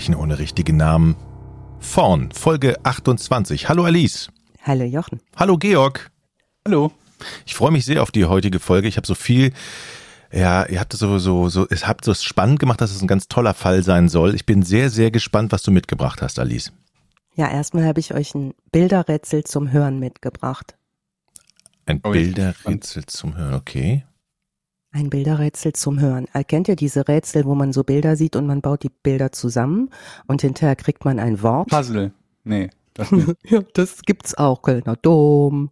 Verbrechen ohne richtigen Namen. Vorn, Folge 28. Hallo Alice. Hallo Jochen. Hallo Georg. Hallo. Ich freue mich sehr auf die heutige Folge. Ich habe so viel, ja, ihr habt so, so, so, es habt so spannend gemacht, dass es ein ganz toller Fall sein soll. Ich bin sehr, sehr gespannt, was du mitgebracht hast, Alice. Ja, erstmal habe ich euch ein Bilderrätsel zum Hören mitgebracht. Ein Oh, Bilderrätsel zum Hören, okay. Ein Bilderrätsel zum Hören. Erkennt ihr diese Rätsel, wo man so Bilder sieht und man baut die Bilder zusammen und hinterher kriegt man ein Wort? Puzzle. Nee, das nicht. ja, das gibt's auch. Kölner Dom.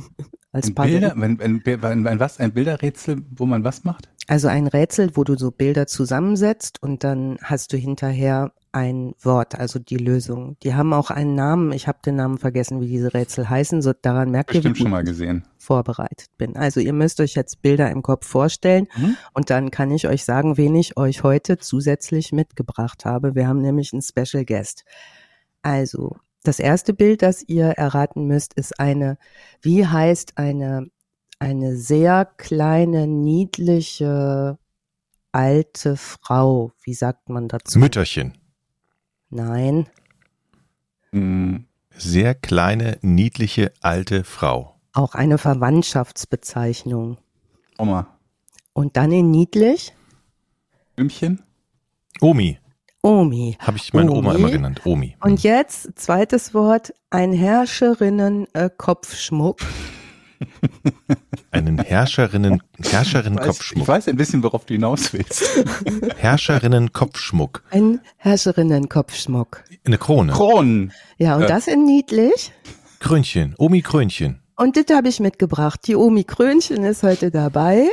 Als Ein Puzzle. Bilder, wenn, wenn, wenn, wenn was? Ein Bilderrätsel, wo man was macht? Also ein Rätsel, wo du so Bilder zusammensetzt und dann hast du hinterher ein Wort, also die Lösung. Die haben auch einen Namen. Ich habe den Namen vergessen, wie diese Rätsel heißen. So daran merkt ihr, wie Bestimmt schon mal gesehen. ich vorbereitet bin. Also ihr müsst euch jetzt Bilder im Kopf vorstellen Mhm. und dann kann ich euch sagen, wen ich euch heute zusätzlich mitgebracht habe. Wir haben nämlich einen Special Guest. Also das erste Bild, das ihr erraten müsst, ist eine, wie heißt eine eine sehr kleine, niedliche, alte Frau. Wie sagt man dazu? Mütterchen. Nein. Mm, Sehr kleine, niedliche, alte Frau. Auch eine Verwandtschaftsbezeichnung. Oma. Und dann in niedlich? Blümchen? Omi. Omi. Habe ich meine Oma Omi. immer genannt. Omi. Und jetzt, zweites Wort, ein Herrscherinnen-Kopfschmuck. Einen Herrscherinnen, Ich weiß, ich Herrscherinnen-Kopfschmuck. weiß ein bisschen, worauf du hinaus willst. Herrscherinnen-Kopfschmuck. Ein Herrscherinnen-Kopfschmuck. Eine Krone. Kronen. Ja, und Ja. das in niedlich. Krönchen. Omi Krönchen. Und das habe ich mitgebracht. Die Omi Krönchen ist heute dabei.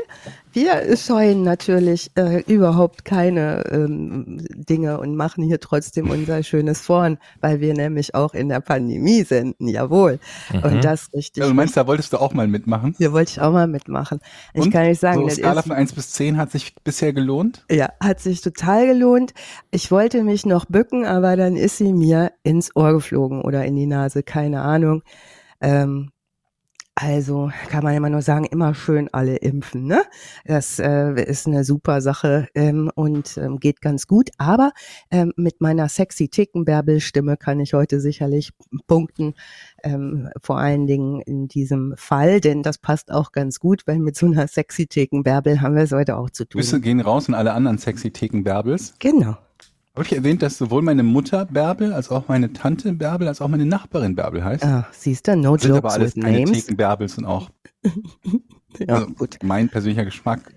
Wir scheuen natürlich äh, überhaupt keine ähm, Dinge und machen hier trotzdem unser schönes Vorn, weil wir nämlich auch in der Pandemie senden. Jawohl. Mhm. Und das richtig. Ja, du meinst, da wolltest du auch mal mitmachen? hier wollte ich auch mal mitmachen. Ich Und? kann nicht sagen, so das Skala ist, von 1 bis 10 hat sich bisher gelohnt? ja, hat sich total gelohnt. Ich wollte mich noch bücken, aber dann ist sie mir ins Ohr geflogen oder in die Nase, keine Ahnung. Ähm, also kann man immer nur sagen, immer schön alle impfen. Ne? Das äh, ist eine super Sache ähm, und ähm, geht ganz gut. Aber ähm, mit meiner sexy Tickenbärbel-Stimme kann ich heute sicherlich punkten. Ähm, vor allen Dingen in diesem Fall, denn das passt auch ganz gut, weil mit so einer sexy Tickenbärbel haben wir es heute auch zu tun. Grüße gehen raus an alle anderen sexy Theken Bärbels. Genau. Habe ich erwähnt, dass sowohl meine Mutter Bärbel als auch meine Tante Bärbel als auch meine Nachbarin Bärbel heißt? Ah, siehst du, no sind aber jokes alles with keine names. Theken Bärbels und auch Ja, also gut. mein persönlicher Geschmack.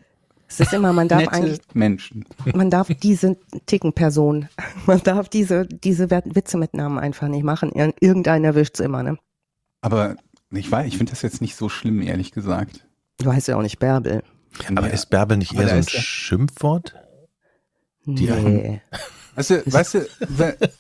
Es ist immer, man darf Nette eigentlich Menschen. Man darf diese Tickenperson, man darf diese, diese Witze mit Namen einfach nicht machen. Ir- Irgendeiner wischt's immer, ne? Aber ich weiß, ich finde das jetzt nicht so schlimm, ehrlich gesagt. Du heißt ja auch nicht Bärbel. Aber Ja. ist Bärbel nicht Aber eher so ein. Schimpfwort? Die Nee. Weißt du, weißt du,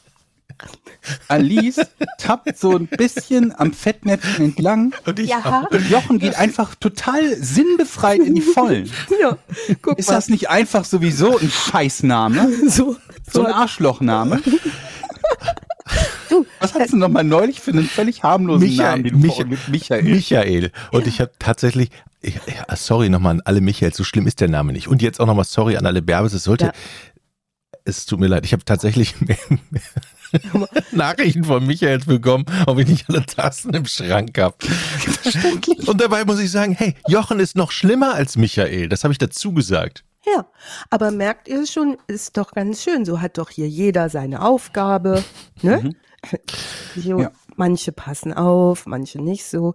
Alice tappt so ein bisschen am Fettnäpfchen entlang Und ich Ja, und Jochen geht einfach total sinnbefreit in die Vollen. ja. Guck Ist mal. das nicht einfach sowieso ein Scheißname? so? So ein Arschlochname? Du, Was hast du noch mal neulich für einen völlig harmlosen Michael- Namen, den du Micha- vorgibst? Michael. Michael. Und ich habe tatsächlich, ich, ja, sorry nochmal an alle Michaels, so schlimm ist der Name nicht. Und jetzt auch nochmal sorry an alle Bärbes. Es sollte, Ja. Es tut mir leid, ich habe tatsächlich Nachrichten von Michaels bekommen, ob ich nicht alle Tassen im Schrank habe. Und dabei muss ich sagen, hey, Jochen ist noch schlimmer als Michael. Das habe ich dazu gesagt. Ja, aber merkt ihr schon, ist doch ganz schön. So hat doch hier jeder seine Aufgabe. Ne? So, Ja. Manche passen auf, manche nicht so.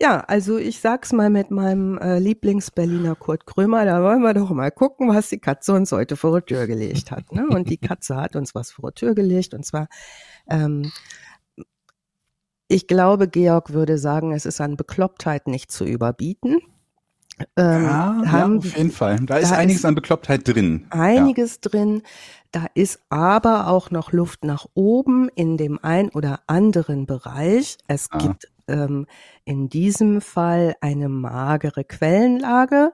Ja, also ich sag's mal mit meinem äh, Lieblings-Berliner Kurt Krömer, da wollen wir doch mal gucken, was die Katze uns heute vor die Tür gelegt hat. Ne? Und die Katze hat uns was vor die Tür gelegt und zwar ähm, ich glaube, Georg würde sagen, es ist an Beklopptheit nicht zu überbieten. Ähm, Ja, ja, haben auf jeden Fall. Da ist da einiges ist an Beklopptheit drin. einiges drin. Da ist aber auch noch Luft nach oben in dem ein oder anderen Bereich. Es Ah. gibt ähm, in diesem Fall eine magere Quellenlage.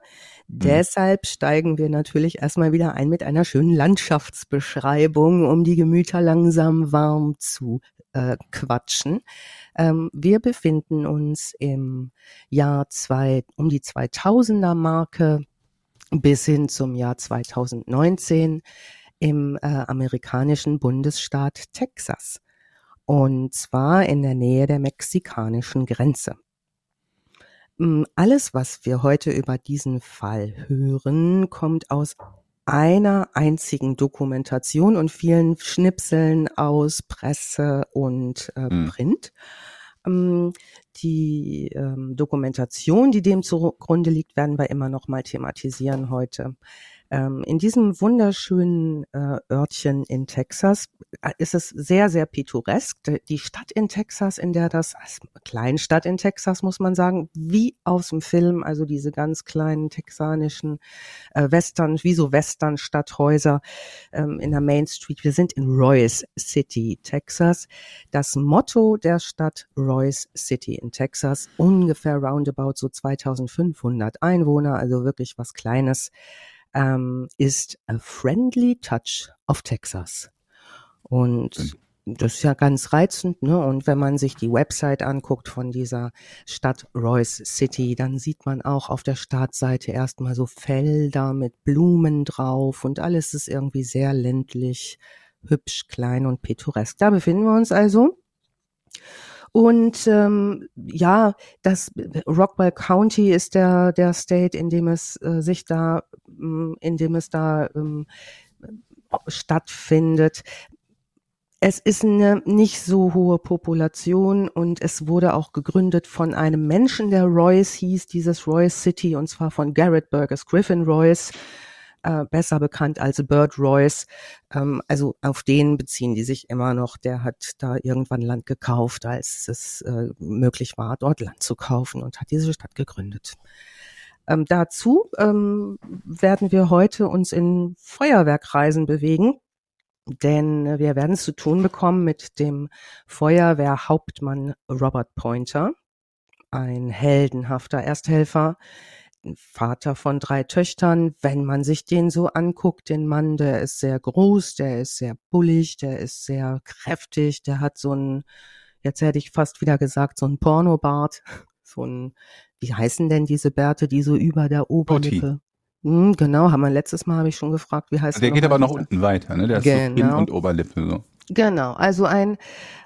Deshalb steigen wir natürlich erstmal wieder ein mit einer schönen Landschaftsbeschreibung, um die Gemüter langsam warm zu äh, quatschen. Ähm, wir befinden uns im Jahr zwei, um die 2000er Marke bis hin zum Jahr 2019 im äh, amerikanischen Bundesstaat Texas. Und zwar in der Nähe der mexikanischen Grenze. Mm, alles, was wir heute über diesen Fall hören, kommt aus einer einzigen Dokumentation und vielen Schnipseln aus Presse und äh, hm. Print. Ähm, die ähm, Dokumentation, die dem zugrunde liegt, werden wir immer noch mal thematisieren heute. Ähm, in diesem wunderschönen äh, Örtchen in Texas äh, ist es sehr, sehr pittoresk. Die Stadt in Texas, in der das, also Kleinstadt in Texas, muss man sagen, wie aus dem Film, also diese ganz kleinen texanischen äh, Western, wie so Western-Stadthäuser ähm, in der Main Street. Wir sind in Royce City, Texas. Das Motto der Stadt Royce City in Texas, ungefähr roundabout so 2500 Einwohner, also wirklich was Kleines ähm, ist A Friendly Touch of Texas. Und das ist ja ganz reizend, ne? Und wenn man sich die Website anguckt von dieser Stadt Royce City, dann sieht man auch auf der Startseite erstmal so Felder mit Blumen drauf und alles ist irgendwie sehr ländlich, hübsch, klein und pittoresk. Da befinden wir uns also. Und ähm, ja, das Rockwell County ist der der State, in dem es äh, sich da, mm, in dem es da ähm, stattfindet. Es ist eine nicht so hohe Population und es wurde auch gegründet von einem Menschen, der Royce hieß, dieses Royce City, und zwar von Garrett Burgess Griffin Royce äh, besser bekannt als Bird Royce. Ähm, also auf den beziehen die sich immer noch. Der hat da irgendwann Land gekauft, als es äh, möglich war, dort Land zu kaufen und hat diese Stadt gegründet. Ähm, dazu ähm, werden wir heute uns in Feuerwerkreisen bewegen, denn wir werden es zu tun bekommen mit dem Feuerwehrhauptmann Robert Pointer, ein heldenhafter Ersthelfer, Vater von drei Töchtern. Wenn man sich den so anguckt, den Mann, der ist sehr groß, der ist sehr bullig, der ist sehr kräftig, der hat so ein, jetzt hätte ich fast wieder gesagt, so ein Pornobart, so ein, wie heißen denn diese Bärte, die so über der Oberlippe? Hm, genau, haben wir letztes Mal habe ich schon gefragt, wie heißt der? Der geht aber noch unten weiter, ne? Der ist genau. so Kinn und Oberlippe so. Genau, also ein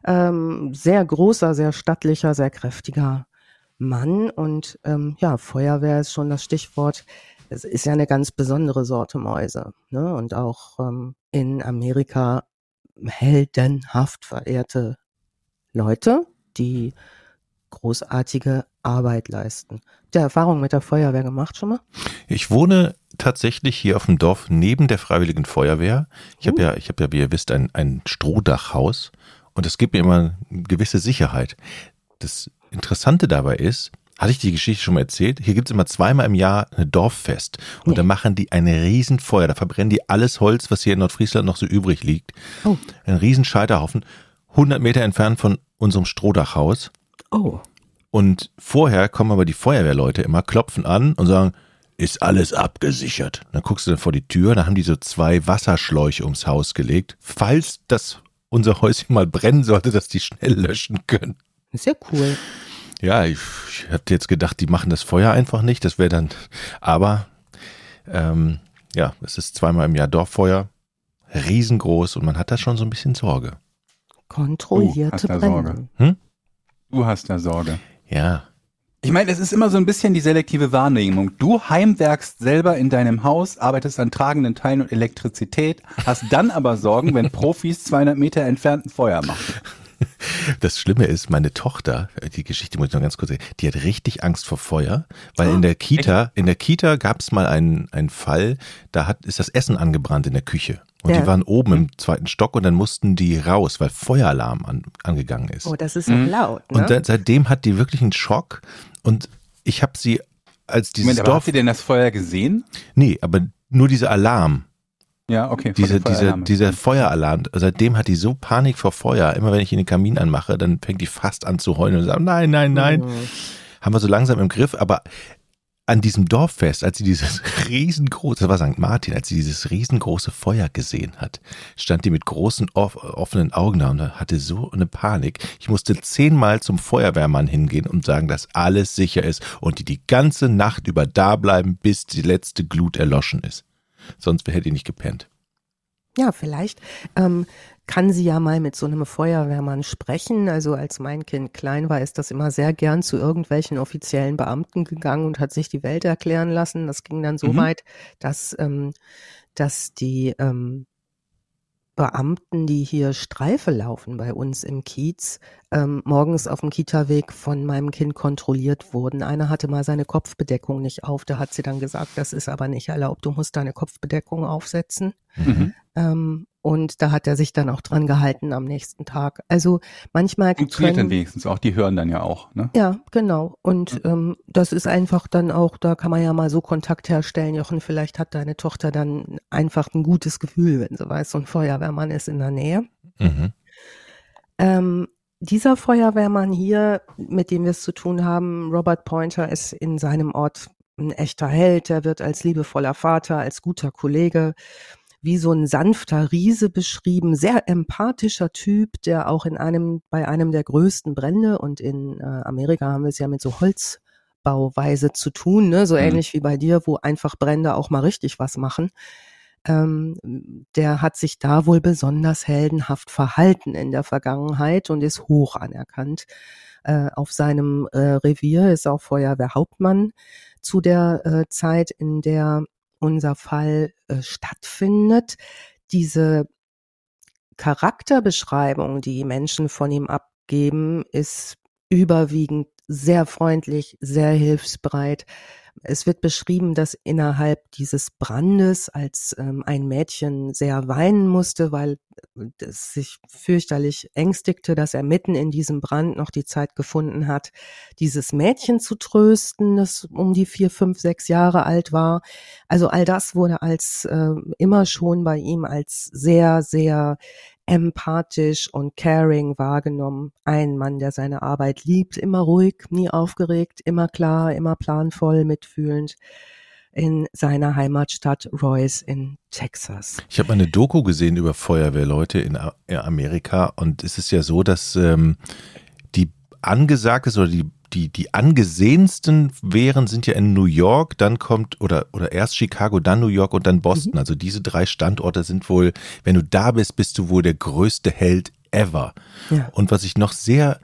ähm, sehr großer, sehr stattlicher, sehr kräftiger Mann und ähm, ja, Feuerwehr ist schon das Stichwort. Es ist ja eine ganz besondere Sorte Mäuse. Ne? Und auch ähm, in Amerika heldenhaft verehrte Leute, die großartige Arbeit leisten. Der Erfahrung mit der Feuerwehr gemacht schon mal? Ich wohne tatsächlich hier auf dem Dorf neben der Freiwilligen Feuerwehr. Ich uh. habe ja, ich habe ja, wie ihr wisst, ein, ein Strohdachhaus und es gibt mir immer eine gewisse Sicherheit. Das Interessante dabei ist, hatte ich die Geschichte schon mal erzählt? Hier gibt es immer zweimal im Jahr eine Dorffest. Und oh. da machen die ein Riesenfeuer. Da verbrennen die alles Holz, was hier in Nordfriesland noch so übrig liegt. Oh. Ein Riesenscheiterhaufen. 100 Meter entfernt von unserem Strohdachhaus. Oh. Und vorher kommen aber die Feuerwehrleute immer, klopfen an und sagen, ist alles abgesichert. Dann guckst du dann vor die Tür, da haben die so zwei Wasserschläuche ums Haus gelegt, falls das unser Häuschen mal brennen sollte, dass die schnell löschen können. Sehr cool. Ja, ich, ich hatte jetzt gedacht, die machen das Feuer einfach nicht. Das wäre dann, aber ähm, ja, es ist zweimal im Jahr Dorffeuer, riesengroß und man hat da schon so ein bisschen Sorge. Kontrollierte du Sorge. Hm? Du hast da Sorge. Ja. Ich meine, es ist immer so ein bisschen die selektive Wahrnehmung. Du heimwerkst selber in deinem Haus, arbeitest an tragenden Teilen und Elektrizität, hast dann aber Sorgen, wenn Profis 200 Meter entfernt ein Feuer machen. Das Schlimme ist, meine Tochter, die Geschichte muss ich noch ganz kurz sagen, die hat richtig Angst vor Feuer, weil oh, in der Kita, echt? in der Kita gab es mal einen, einen Fall, da hat, ist das Essen angebrannt in der Küche. Und ja. die waren oben im zweiten Stock und dann mussten die raus, weil Feueralarm an, angegangen ist. Oh, das ist mhm. laut. Ne? Und dann, seitdem hat die wirklich einen Schock und ich habe sie als dieses Moment, aber Dorf. Habt ihr denn das Feuer gesehen? Nee, aber nur dieser Alarm. Ja, okay. Diese, diese, dieser Feueralarm, seitdem hat die so Panik vor Feuer. Immer wenn ich in den Kamin anmache, dann fängt die fast an zu heulen und sagt, nein, nein, nein. Mhm. Haben wir so langsam im Griff, aber an diesem Dorffest, als sie dieses riesengroße, das war St. Martin, als sie dieses riesengroße Feuer gesehen hat, stand die mit großen offenen Augen da und hatte so eine Panik. Ich musste zehnmal zum Feuerwehrmann hingehen und sagen, dass alles sicher ist und die die ganze Nacht über da bleiben, bis die letzte Glut erloschen ist. Sonst hätte ich nicht gepennt. Ja, vielleicht ähm, kann sie ja mal mit so einem Feuerwehrmann sprechen. Also als mein Kind klein war, ist das immer sehr gern zu irgendwelchen offiziellen Beamten gegangen und hat sich die Welt erklären lassen. Das ging dann so mhm. weit, dass, ähm, dass die ähm, Beamten, die hier Streife laufen bei uns im Kiez, ähm, morgens auf dem Kita-Weg von meinem Kind kontrolliert wurden. Einer hatte mal seine Kopfbedeckung nicht auf. Da hat sie dann gesagt, das ist aber nicht erlaubt. Du musst deine Kopfbedeckung aufsetzen. Mhm. Ähm, und da hat er sich dann auch dran gehalten am nächsten Tag. Also manchmal funktioniert können, dann wenigstens auch. Die hören dann ja auch. Ne? Ja, genau. Und ähm, das ist einfach dann auch, da kann man ja mal so Kontakt herstellen. Jochen, vielleicht hat deine Tochter dann einfach ein gutes Gefühl, wenn sie weiß, so ein Feuerwehrmann ist in der Nähe. Mhm. Ähm, dieser Feuerwehrmann hier, mit dem wir es zu tun haben, Robert Pointer, ist in seinem Ort ein echter Held. Er wird als liebevoller Vater, als guter Kollege wie so ein sanfter Riese beschrieben, sehr empathischer Typ, der auch in einem, bei einem der größten Brände und in äh, Amerika haben wir es ja mit so Holzbauweise zu tun, ne? so mhm. ähnlich wie bei dir, wo einfach Brände auch mal richtig was machen. Ähm, der hat sich da wohl besonders heldenhaft verhalten in der Vergangenheit und ist hoch anerkannt. Äh, auf seinem äh, Revier ist auch Feuerwehrhauptmann zu der äh, Zeit, in der unser Fall äh, stattfindet, diese Charakterbeschreibung, die Menschen von ihm abgeben, ist überwiegend sehr freundlich, sehr hilfsbereit, es wird beschrieben, dass innerhalb dieses Brandes, als ähm, ein Mädchen sehr weinen musste, weil äh, es sich fürchterlich ängstigte, dass er mitten in diesem Brand noch die Zeit gefunden hat, dieses Mädchen zu trösten, das um die vier, fünf, sechs Jahre alt war. Also all das wurde als äh, immer schon bei ihm als sehr, sehr empathisch und caring wahrgenommen. Ein Mann, der seine Arbeit liebt, immer ruhig, nie aufgeregt, immer klar, immer planvoll, mitfühlend in seiner Heimatstadt Royce in Texas. Ich habe eine Doku gesehen über Feuerwehrleute in Amerika und es ist ja so, dass ähm, die angesagt ist oder die die, die angesehensten wären, sind ja in New York, dann kommt, oder, oder erst Chicago, dann New York und dann Boston. Mhm. Also diese drei Standorte sind wohl, wenn du da bist, bist du wohl der größte Held ever. Ja. Und was ich noch sehr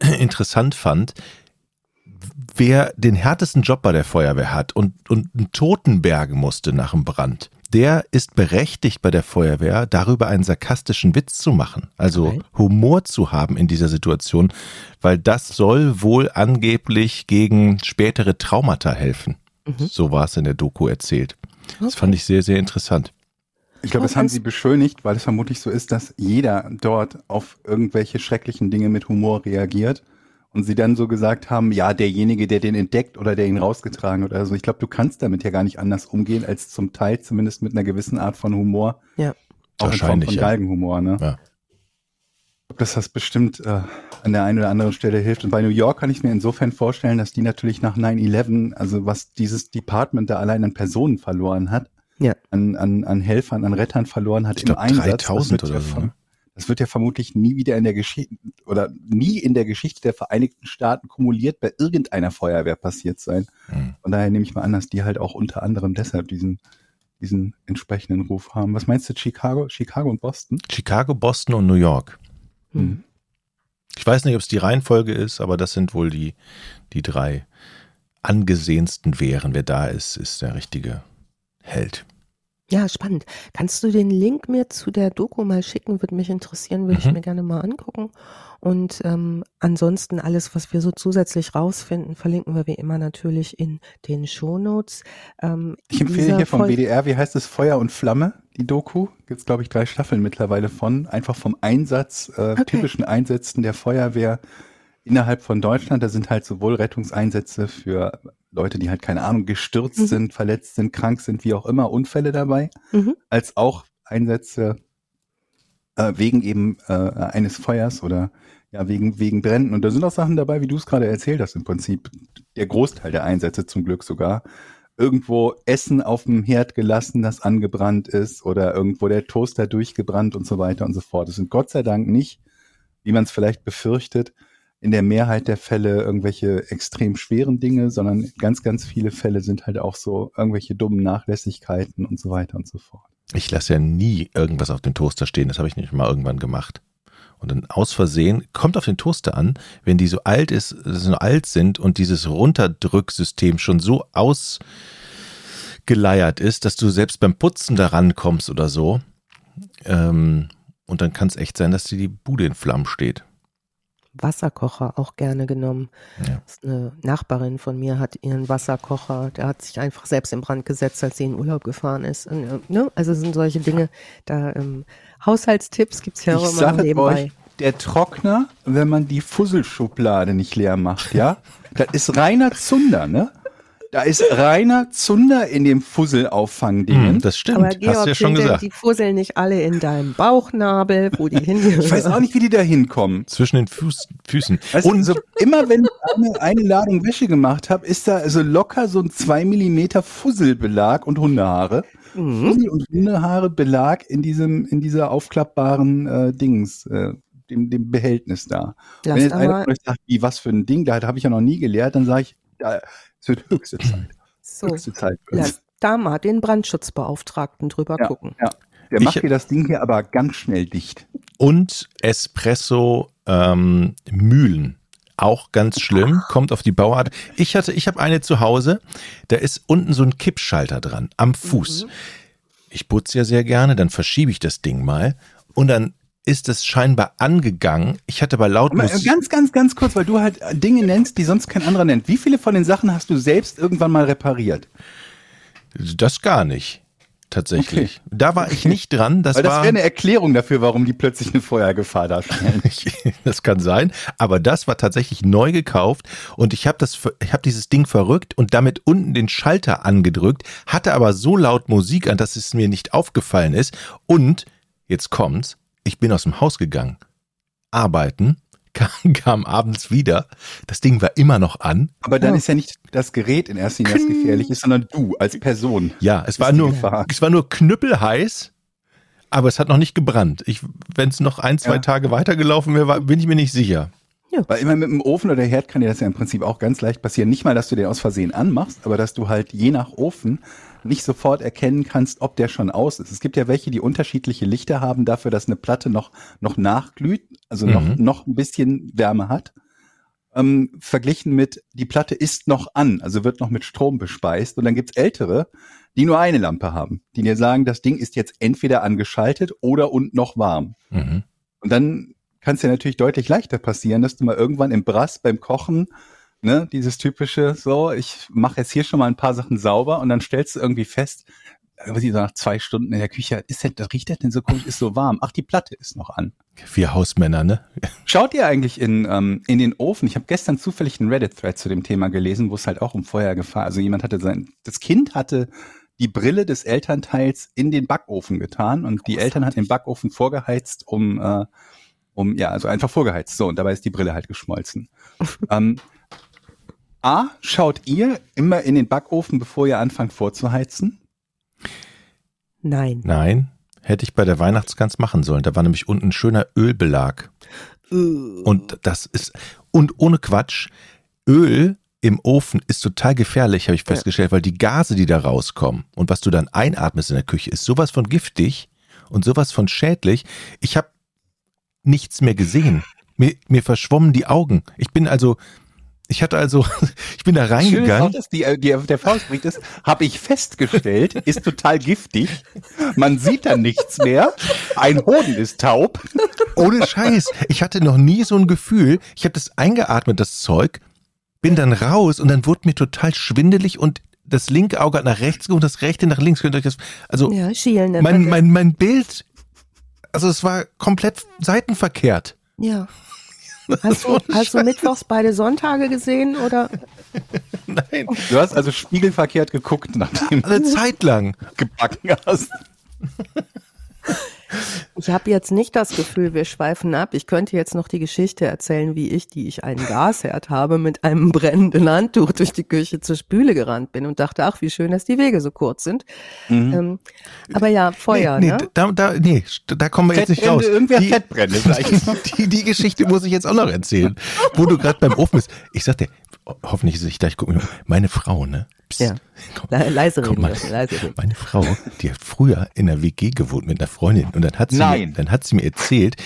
interessant fand, wer den härtesten Job bei der Feuerwehr hat und, und einen Toten bergen musste nach dem Brand, der ist berechtigt bei der Feuerwehr, darüber einen sarkastischen Witz zu machen, also okay. Humor zu haben in dieser Situation, weil das soll wohl angeblich gegen spätere Traumata helfen. Mhm. So war es in der Doku erzählt. Okay. Das fand ich sehr, sehr interessant. Ich glaube, das haben sie beschönigt, weil es vermutlich so ist, dass jeder dort auf irgendwelche schrecklichen Dinge mit Humor reagiert und sie dann so gesagt haben, ja, derjenige, der den entdeckt oder der ihn rausgetragen hat oder so. Ich glaube, du kannst damit ja gar nicht anders umgehen, als zum Teil zumindest mit einer gewissen Art von Humor. Ja. Auch in Form von Galgenhumor, ne? Ja. Ich glaube, dass das bestimmt äh, an der einen oder anderen Stelle hilft. Und bei New York kann ich mir insofern vorstellen, dass die natürlich nach 9-11, also was dieses Department da allein an Personen verloren hat, ja. an, an, an Helfern, an Rettern verloren hat ich im glaub, Einsatz. 3000 oder so. Ne? Das wird ja vermutlich nie wieder in der Geschichte oder nie in der Geschichte der Vereinigten Staaten kumuliert bei irgendeiner Feuerwehr passiert sein. Mhm. Von daher nehme ich mal an, dass die halt auch unter anderem deshalb diesen, diesen entsprechenden Ruf haben. Was meinst du, Chicago, Chicago und Boston? Chicago, Boston und New York. Mhm. Ich weiß nicht, ob es die Reihenfolge ist, aber das sind wohl die, die drei angesehensten Wehren. Wer da ist, ist der richtige Held. Ja, spannend. Kannst du den Link mir zu der Doku mal schicken? Würde mich interessieren, würde mhm. ich mir gerne mal angucken. Und ähm, ansonsten alles, was wir so zusätzlich rausfinden, verlinken wir wie immer natürlich in den Shownotes. Ähm, ich empfehle hier vom WDR, wie heißt es, Feuer und Flamme, die Doku. Gibt es, glaube ich, drei Staffeln mittlerweile von. Einfach vom Einsatz, äh, okay. typischen Einsätzen der Feuerwehr innerhalb von Deutschland. Da sind halt sowohl Rettungseinsätze für Leute, die halt keine Ahnung, gestürzt mhm. sind, verletzt sind, krank sind, wie auch immer, Unfälle dabei, mhm. als auch Einsätze äh, wegen eben äh, eines Feuers oder ja, wegen, wegen Bränden. Und da sind auch Sachen dabei, wie du es gerade erzählt hast, im Prinzip. Der Großteil der Einsätze zum Glück sogar. Irgendwo Essen auf dem Herd gelassen, das angebrannt ist, oder irgendwo der Toaster durchgebrannt und so weiter und so fort. Das sind Gott sei Dank nicht, wie man es vielleicht befürchtet, in der Mehrheit der Fälle irgendwelche extrem schweren Dinge, sondern ganz, ganz viele Fälle sind halt auch so irgendwelche dummen Nachlässigkeiten und so weiter und so fort. Ich lasse ja nie irgendwas auf dem Toaster stehen. Das habe ich nicht mal irgendwann gemacht. Und dann aus Versehen kommt auf den Toaster an, wenn die so alt ist, so alt sind und dieses Runterdrücksystem schon so ausgeleiert ist, dass du selbst beim Putzen da rankommst oder so. Ähm, und dann kann es echt sein, dass dir die Bude in Flammen steht. Wasserkocher auch gerne genommen. Ja. Eine Nachbarin von mir hat ihren Wasserkocher, der hat sich einfach selbst in Brand gesetzt, als sie in Urlaub gefahren ist. Und, äh, ne? Also es sind solche Dinge, da ähm, Haushaltstipps gibt's ja ich auch immer sage nebenbei. euch, der Trockner, wenn man die Fusselschublade nicht leer macht, ja, das ist reiner Zunder, ne? Da ist reiner Zunder in dem Fusselauffangdingen. Mhm, das stimmt, Aber hast du Georg, ja schon gesagt. die Fusseln nicht alle in deinem Bauchnabel, wo die hingehören? ich weiß auch nicht, wie die da hinkommen. Zwischen den Fuß, Füßen. Weißt Und so, immer wenn ich eine, eine Ladung Wäsche gemacht habe, ist da so locker so ein zwei Millimeter Fusselbelag und Hundehaare. Mhm. Fussel und Hundehaare Belag in diesem, in dieser aufklappbaren äh, Dings, äh, dem, dem Behältnis da. Lass wenn jetzt einer von euch sagt, wie, was für ein Ding, da habe ich ja noch nie gelehrt, dann sage ich, ja, es wird höchste Zeit. so. Höchste Zeit. Lass da mal den Brandschutzbeauftragten drüber Ja. gucken. Ja. Der Ich- macht dir das Ding hier aber ganz schnell dicht. und Espresso ähm, Mühlen. Auch ganz schlimm, kommt auf die Bauart. Ich hatte, ich habe eine zu Hause, da ist unten so ein Kippschalter dran, am Fuß. Ich putze ja sehr gerne, dann verschiebe ich das Ding mal und dann ist es scheinbar angegangen. Ich hatte aber laut Aber, äh, Musik. Ganz, ganz, ganz kurz, weil du halt Dinge nennst, die sonst kein anderer nennt. Wie viele von den Sachen hast du selbst irgendwann mal repariert? Das gar nicht. Tatsächlich. Da war ich nicht dran. Das Weil das war. wäre eine Erklärung dafür, warum die plötzlich eine Feuergefahr darstellen. das kann sein, aber das war tatsächlich neu gekauft und ich habe das ich habe dieses Ding verrückt und damit unten den Schalter angedrückt, hatte aber so laut Musik an, dass es mir nicht aufgefallen ist und jetzt kommt's, ich bin aus dem Haus gegangen. Arbeiten, kam, kam abends wieder, das Ding war immer noch an. Aber dann Ja. ist ja nicht das Gerät in erster Linie, das gefährlich ist, sondern du als Person. Ja, es war nur Gefahr. es war nur knüppelheiß. Aber es hat noch nicht gebrannt. Wenn es noch ein, zwei Ja. Tage weitergelaufen wäre, war- bin ich mir nicht sicher. Weil immer mit dem Ofen oder Herd kann dir das ja im Prinzip auch ganz leicht passieren. Nicht mal, dass du den aus Versehen anmachst, aber dass du halt je nach Ofen nicht sofort erkennen kannst, ob der schon aus ist. Es gibt ja welche, die unterschiedliche Lichter haben dafür, dass eine Platte noch, noch nachglüht, also noch, Mhm. noch ein bisschen Wärme hat. Ähm, verglichen mit, die Platte ist noch an, also wird noch mit Strom bespeist. Und dann gibt's ältere, die nur eine Lampe haben, die dir sagen, das Ding ist jetzt entweder angeschaltet oder und noch warm. Mhm. Und dann kann es ja natürlich deutlich leichter passieren, dass du mal irgendwann im Brass beim Kochen, ne, dieses typische, so, ich mache jetzt hier schon mal ein paar Sachen sauber und dann stellst du irgendwie fest, irgendwie so nach zwei Stunden in der Küche, ist das, das riecht das denn so komisch, ist so warm. Ach, die Platte ist noch an. Wir Hausmänner, ne? Schaut ihr eigentlich in, ähm, in den Ofen? Ich habe gestern zufällig einen Reddit-Thread zu dem Thema gelesen, wo es halt auch um Feuergefahr, also jemand hatte sein, das Kind hatte die Brille des Elternteils in den Backofen getan und die Eltern hatten den Backofen vorgeheizt, um, äh, um, ja, also einfach vorgeheizt. So, und dabei ist die Brille halt geschmolzen. ähm, A, schaut ihr immer in den Backofen, bevor ihr anfangt vorzuheizen? Nein. Nein, hätte ich bei der Weihnachtsgans machen sollen. Da war nämlich unten ein schöner Ölbelag. Und das ist, und ohne Quatsch, Öl im Ofen ist total gefährlich, habe ich festgestellt, weil die Gase, die da rauskommen und was du dann einatmest in der Küche, ist sowas von giftig und sowas von schädlich. Ich habe nichts mehr gesehen. Mir, mir verschwommen die Augen. Ich bin also, ich hatte also, ich bin da Schön reingegangen. dass die, äh, die, der Faustbrief ist, habe ich festgestellt, ist total giftig. Man sieht da nichts mehr. Ein Hoden ist taub. Ohne Scheiß. Ich hatte noch nie so ein Gefühl. Ich habe das eingeatmet, das Zeug, bin dann raus und dann wurde mir total schwindelig und das linke Auge hat nach rechts und das rechte nach links. Könnt ihr euch das, also Ja, schielen. mein, mein, mein Bild, also es war komplett seitenverkehrt. Ja. Hast du, hast du mittwochs beide Sonntage gesehen oder? Nein, Du hast also spiegelverkehrt geguckt, nachdem du eine Zeit lang. gebacken hast. Ich habe jetzt nicht das Gefühl, wir schweifen ab. Ich könnte jetzt noch die Geschichte erzählen, wie ich, die ich einen Gasherd habe, mit einem brennenden Handtuch durch die Küche zur Spüle gerannt bin und dachte, ach, wie schön, dass die Wege so kurz sind. Ähm, aber ja, Feuer, nee, ne? nee, da, da, nee, da kommen wir jetzt nicht raus. Irgendwer Die- Fettbrände vielleicht. Die, die Geschichte muss ich jetzt auch noch erzählen, wo du gerade beim Ofen bist. Ich sagte, hoffentlich ist es nicht gleich gucken. Meine Frau, ne? Psst, Ja. komm, Le leise reden, mal. Leise reden. Meine Frau, die hat früher in der WG gewohnt mit einer Freundin und dann hat sie, Nein. Mir, dann hat sie mir erzählt,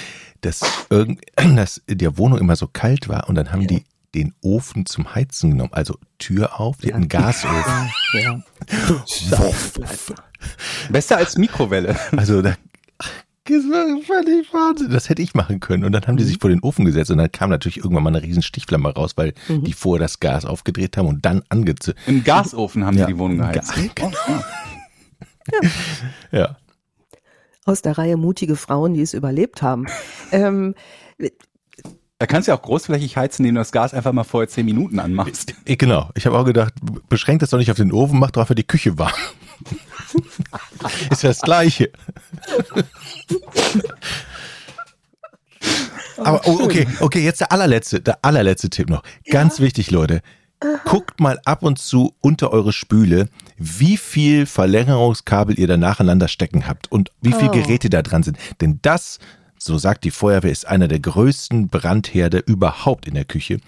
dass, irgend, dass in der Wohnung immer so kalt war und dann haben die den Ofen zum Heizen genommen. Also Tür auf, die hat einen Gasofen. Ja, ja. Wuff, wuff. Besser als Mikrowelle. Also da das war völlig Wahnsinn. Das hätte ich machen können. Und dann haben die Mhm. sich vor den Ofen gesetzt und dann kam natürlich irgendwann mal eine riesen Stichflamme raus, weil Mhm. die vorher das Gas aufgedreht haben und dann angezündet. Im Gasofen haben Ja. sie die Wohnung geheizt. Ga- oh. Ja. Aus der Reihe mutige Frauen, die es überlebt haben. ähm, Da kannst du ja auch großflächig heizen, indem du das Gas einfach mal vorher zehn Minuten anmachst. Ich, genau. Ich habe auch gedacht, beschränkt das doch nicht auf den Ofen, mach doch einfach die Küche warm. Ist ja das Gleiche. Aber oh, okay, okay, jetzt der allerletzte, der allerletzte Tipp noch. Ganz wichtig, Leute. Guckt mal ab und zu unter eure Spüle, wie viel Verlängerungskabel ihr da nacheinander stecken habt und wie viel Oh. Geräte da dran sind. Denn das, so sagt die Feuerwehr, ist einer der größten Brandherde überhaupt in der Küche.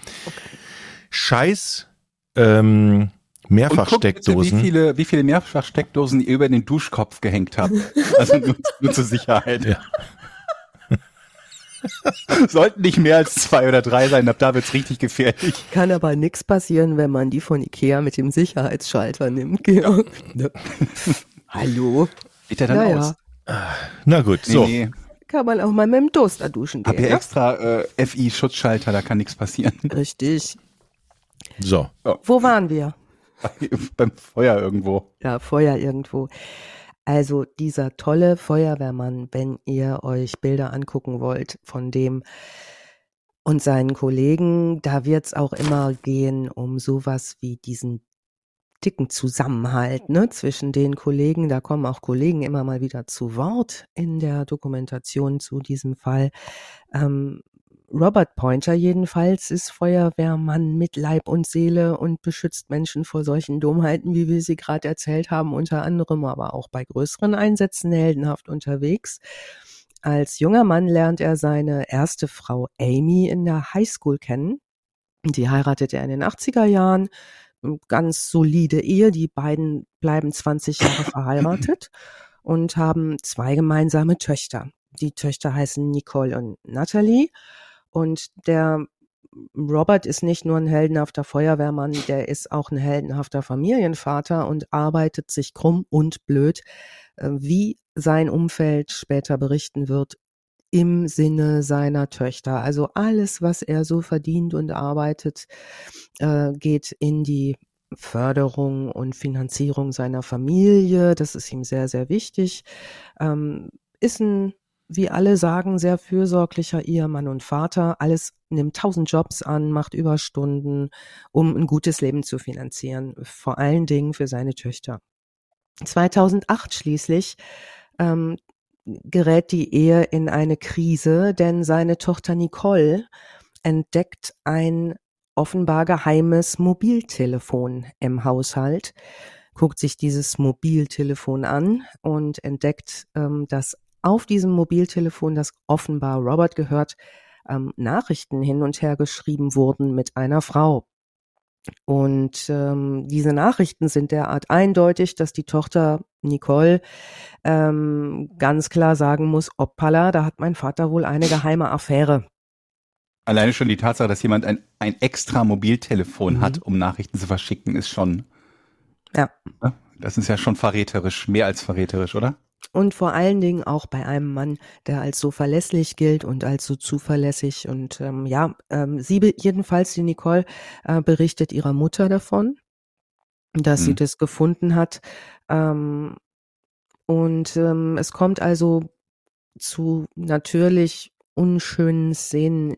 Scheiß ähm, Mehrfachsteckdosen. wie viele, wie viele Mehrfachsteckdosen ihr über den Duschkopf gehängt habt. Also nur, nur zur Sicherheit. Ja. Sollten nicht mehr als zwei oder drei sein, ab da wird's richtig gefährlich. kann aber nichts passieren, wenn man die von Ikea mit dem Sicherheitsschalter nimmt, Georg. Ne? Hallo? Geht der dann Ja, aus? ja. Na gut, Nee, so. nee. Kann man auch mal mit dem Toaster duschen Hab gehen. hier ne? extra äh, FI-Schutzschalter, da kann nichts passieren. Richtig. So. Wo waren wir? Beim Feuer irgendwo. Ja, Feuer irgendwo. Also dieser tolle Feuerwehrmann, wenn ihr euch Bilder angucken wollt von dem und seinen Kollegen, da wird's auch immer gehen um sowas wie diesen dicken Zusammenhalt ne, zwischen den Kollegen. Da kommen auch Kollegen immer mal wieder zu Wort in der Dokumentation zu diesem Fall. Ähm, Robert Pointer jedenfalls ist Feuerwehrmann mit Leib und Seele und beschützt Menschen vor solchen Dummheiten, wie wir sie gerade erzählt haben, unter anderem aber auch bei größeren Einsätzen heldenhaft unterwegs. Als junger Mann lernt er seine erste Frau Amy in der Highschool kennen. Die heiratet er in den 80er Jahren. Ganz solide Ehe. Die beiden bleiben 20 Jahre verheiratet und haben zwei gemeinsame Töchter. Die Töchter heißen Nicole und Natalie. Und der Robert ist nicht nur ein heldenhafter Feuerwehrmann, der ist auch ein heldenhafter Familienvater und arbeitet sich krumm und blöd, äh, wie sein Umfeld später berichten wird, im Sinne seiner Töchter. Also alles, was er so verdient und arbeitet, äh, geht in die Förderung und Finanzierung seiner Familie. Das ist ihm sehr, sehr wichtig. Ähm, ist ein wie alle sagen, sehr fürsorglicher Ehemann und Vater. Alles nimmt tausend Jobs an, macht Überstunden, um ein gutes Leben zu finanzieren. Vor allen Dingen für seine Töchter. 2008 schließlich ähm, gerät die Ehe in eine Krise, denn seine Tochter Nicole entdeckt ein offenbar geheimes Mobiltelefon im Haushalt, guckt sich dieses Mobiltelefon an und entdeckt, ähm, dass auf diesem Mobiltelefon, das offenbar Robert gehört, ähm, Nachrichten hin und her geschrieben wurden mit einer Frau. Und ähm, diese Nachrichten sind derart eindeutig, dass die Tochter Nicole ähm, ganz klar sagen muss, Oppala, da hat mein Vater wohl eine geheime Affäre. Alleine schon die Tatsache, dass jemand ein, ein extra Mobiltelefon Mhm. hat, um Nachrichten zu verschicken, ist schon. Ja. Ja, Das ist ja schon verräterisch, mehr als verräterisch, oder? Und vor allen Dingen auch bei einem Mann, der als so verlässlich gilt und als so zuverlässig. Und ähm, ja, ähm, sie jedenfalls, die Nicole, äh, berichtet ihrer Mutter davon, dass sie Mhm. das gefunden hat. Ähm, und ähm, es kommt also zu natürlich unschönen Szenen,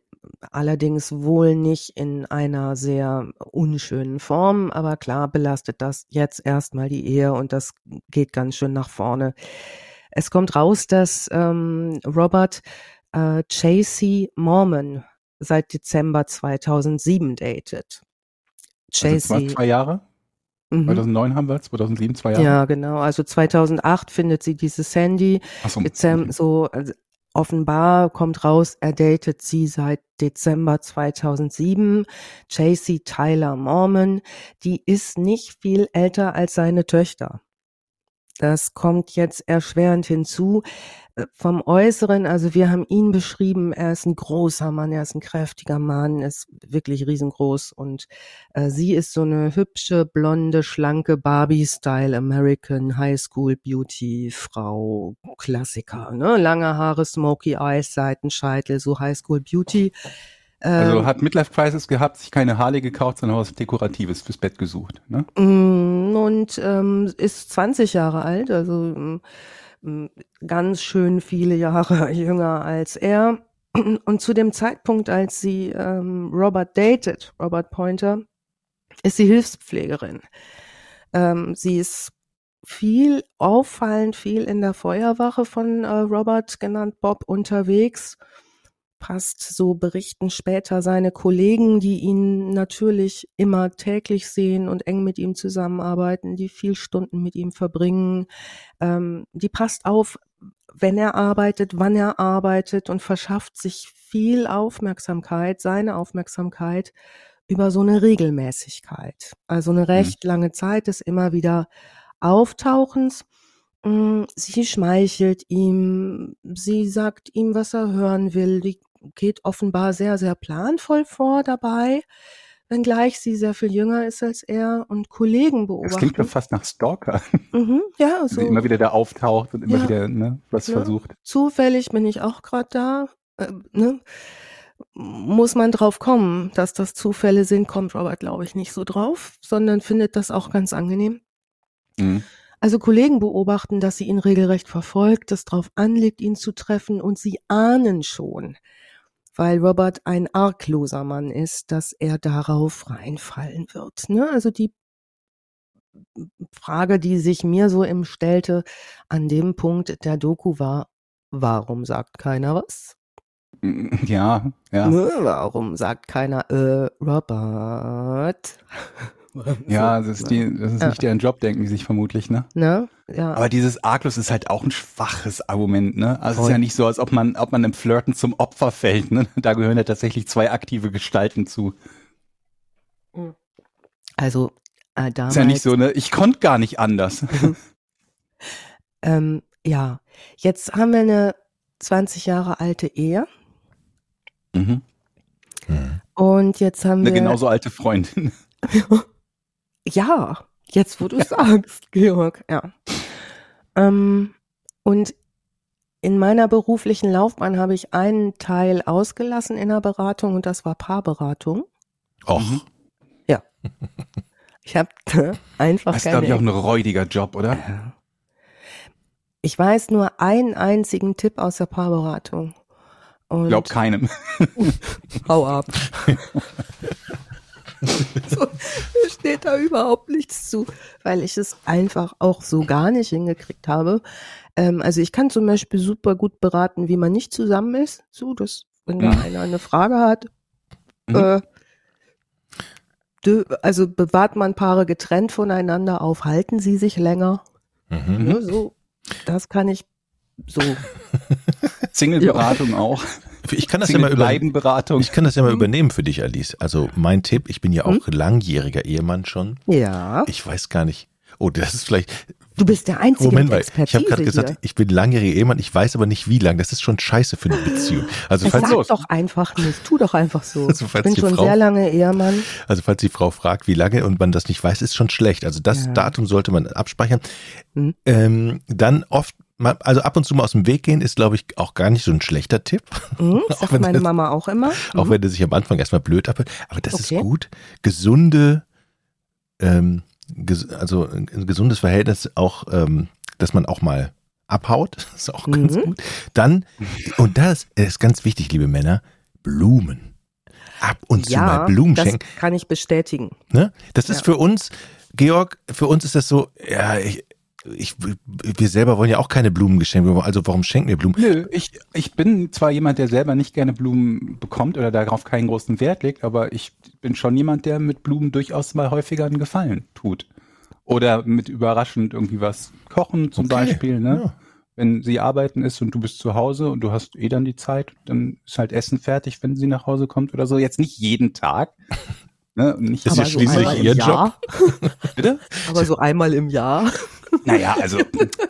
allerdings wohl nicht in einer sehr unschönen Form, aber klar belastet das jetzt erstmal die Ehe und das geht ganz schön nach vorne. Es kommt raus, dass ähm, Robert äh, Chasey Mormon seit Dezember 2007 datet. Also zwei, Chasey. zwei Jahre? mhm. 2009 haben wir, 2007 zwei Jahre. Ja, genau. Also 2008 findet sie dieses Handy. Ach so. Dezember, so also offenbar kommt raus, er datet sie seit Dezember 2007. JC Tyler Mormon, die ist nicht viel älter als seine Töchter. Das kommt jetzt erschwerend hinzu. Äh, vom Äußeren, also wir haben ihn beschrieben, er ist ein großer Mann, er ist ein kräftiger Mann, ist wirklich riesengroß und äh, sie ist so eine hübsche, blonde, schlanke Barbie-Style American High School Beauty Frau, Klassiker, ne? Lange Haare, Smoky Eyes, Seitenscheitel, so High School Beauty. Also ähm, hat Midlife Crisis gehabt, sich keine Harley gekauft, sondern was Dekoratives fürs Bett gesucht. Ne? Mm, und ähm, ist 20 Jahre alt, also ähm, ganz schön viele Jahre jünger als er. Und zu dem Zeitpunkt, als sie ähm, Robert datet, Robert Pointer, ist sie Hilfspflegerin. Ähm, sie ist viel auffallend, viel in der Feuerwache von äh, Robert, genannt Bob, unterwegs passt, so berichten später seine Kollegen, die ihn natürlich immer täglich sehen und eng mit ihm zusammenarbeiten, die viel Stunden mit ihm verbringen. Ähm, die passt auf, wenn er arbeitet, wann er arbeitet und verschafft sich viel Aufmerksamkeit, seine Aufmerksamkeit über so eine Regelmäßigkeit. Also eine mhm. recht lange Zeit des immer wieder Auftauchens. Mm, sie schmeichelt ihm, sie sagt ihm, was er hören will, die geht offenbar sehr, sehr planvoll vor dabei, wenngleich sie sehr viel jünger ist als er und Kollegen beobachtet. Das klingt doch fast nach Stalker. Mhm, ja, so. immer wieder da auftaucht und immer ja, wieder ne, was ja. versucht. Zufällig bin ich auch gerade da. Äh, ne? Muss man drauf kommen, dass das Zufälle sind, kommt Robert, glaube ich, nicht so drauf, sondern findet das auch ganz angenehm. Mhm. Also Kollegen beobachten, dass sie ihn regelrecht verfolgt, es darauf anlegt, ihn zu treffen und sie ahnen schon, weil Robert ein argloser Mann ist, dass er darauf reinfallen wird. Ne? Also die Frage, die sich mir so im stellte an dem Punkt der Doku war, warum sagt keiner was? Ja, ja. Ne? Warum sagt keiner, äh, Robert? Ja, das ist, die, das ist ja. nicht deren Job, denken die sich vermutlich, ne? Ne? Ja. Aber dieses arglos ist halt auch ein schwaches Argument, ne? Also es ist ja nicht so, als ob man, ob man im Flirten zum Opfer fällt, ne? Da gehören ja tatsächlich zwei aktive Gestalten zu. Also, äh, damals. Ist ja nicht so, ne? Ich konnte gar nicht anders. ähm, ja. Jetzt haben wir eine 20 Jahre alte Ehe. Mhm. Und jetzt haben eine wir. Eine genauso alte Freundin. Ja, jetzt wo du sagst, Georg, ja. Ähm, und in meiner beruflichen Laufbahn habe ich einen Teil ausgelassen in der Beratung und das war Paarberatung. Och. Mhm. Ja. Ich habe einfach Das ist, glaube ich, auch ein räudiger Job, oder? Ich weiß nur einen einzigen Tipp aus der Paarberatung. Und Glaub keinem. Hau ab. so, mir steht da überhaupt nichts zu, weil ich es einfach auch so gar nicht hingekriegt habe. Ähm, also ich kann zum Beispiel super gut beraten, wie man nicht zusammen ist. So, dass, wenn da mhm. einer eine Frage hat, mhm. äh, also bewahrt man Paare getrennt voneinander auf, halten sie sich länger. Mhm. Ja, so, das kann ich so. Single-Beratung auch. Ich kann das ja mal Beratung. Ich kann das ja mal übernehmen für dich, Alice. Also mein Tipp, ich bin ja auch hm? langjähriger Ehemann schon. Ja. Ich weiß gar nicht. Oh, das ist vielleicht. Du bist der einzige Moment mal, ich habe gerade gesagt, ich bin langjähriger Ehemann, ich weiß aber nicht wie lang. Das ist schon scheiße für eine Beziehung. Also falls sag doch einfach nicht, tu doch einfach so. Also, ich bin schon Frau, sehr lange Ehemann. Also falls die Frau fragt, wie lange und man das nicht weiß, ist schon schlecht. Also das ja. Datum sollte man abspeichern. Hm. Ähm, dann oft also ab und zu mal aus dem Weg gehen ist, glaube ich, auch gar nicht so ein schlechter Tipp. Mhm, sagt meine das, Mama auch immer. Mhm. Auch wenn der sich am Anfang erstmal blöd abhört. Aber das okay. ist gut. Gesunde, ähm, ges also ein gesundes Verhältnis auch, ähm, dass man auch mal abhaut. Das ist auch mhm. ganz gut. Dann, und das ist ganz wichtig, liebe Männer, Blumen. Ab und ja, zu mal Blumen schenken. Das kann ich bestätigen. Ne? Das ist ja. für uns, Georg, für uns ist das so, ja, ich, ich, wir selber wollen ja auch keine Blumen geschenkt. Also warum schenken wir Blumen? Nö, ich, ich bin zwar jemand, der selber nicht gerne Blumen bekommt oder darauf keinen großen Wert legt, aber ich bin schon jemand, der mit Blumen durchaus mal häufiger einen Gefallen tut. Oder mit überraschend irgendwie was kochen zum okay, Beispiel, ne? Ja. wenn sie arbeiten ist und du bist zu Hause und du hast eh dann die Zeit, dann ist halt Essen fertig, wenn sie nach Hause kommt oder so. Jetzt nicht jeden Tag. Ne? Nicht ist ja so schließlich ihr Job. Bitte? Aber so einmal im Jahr. Naja, also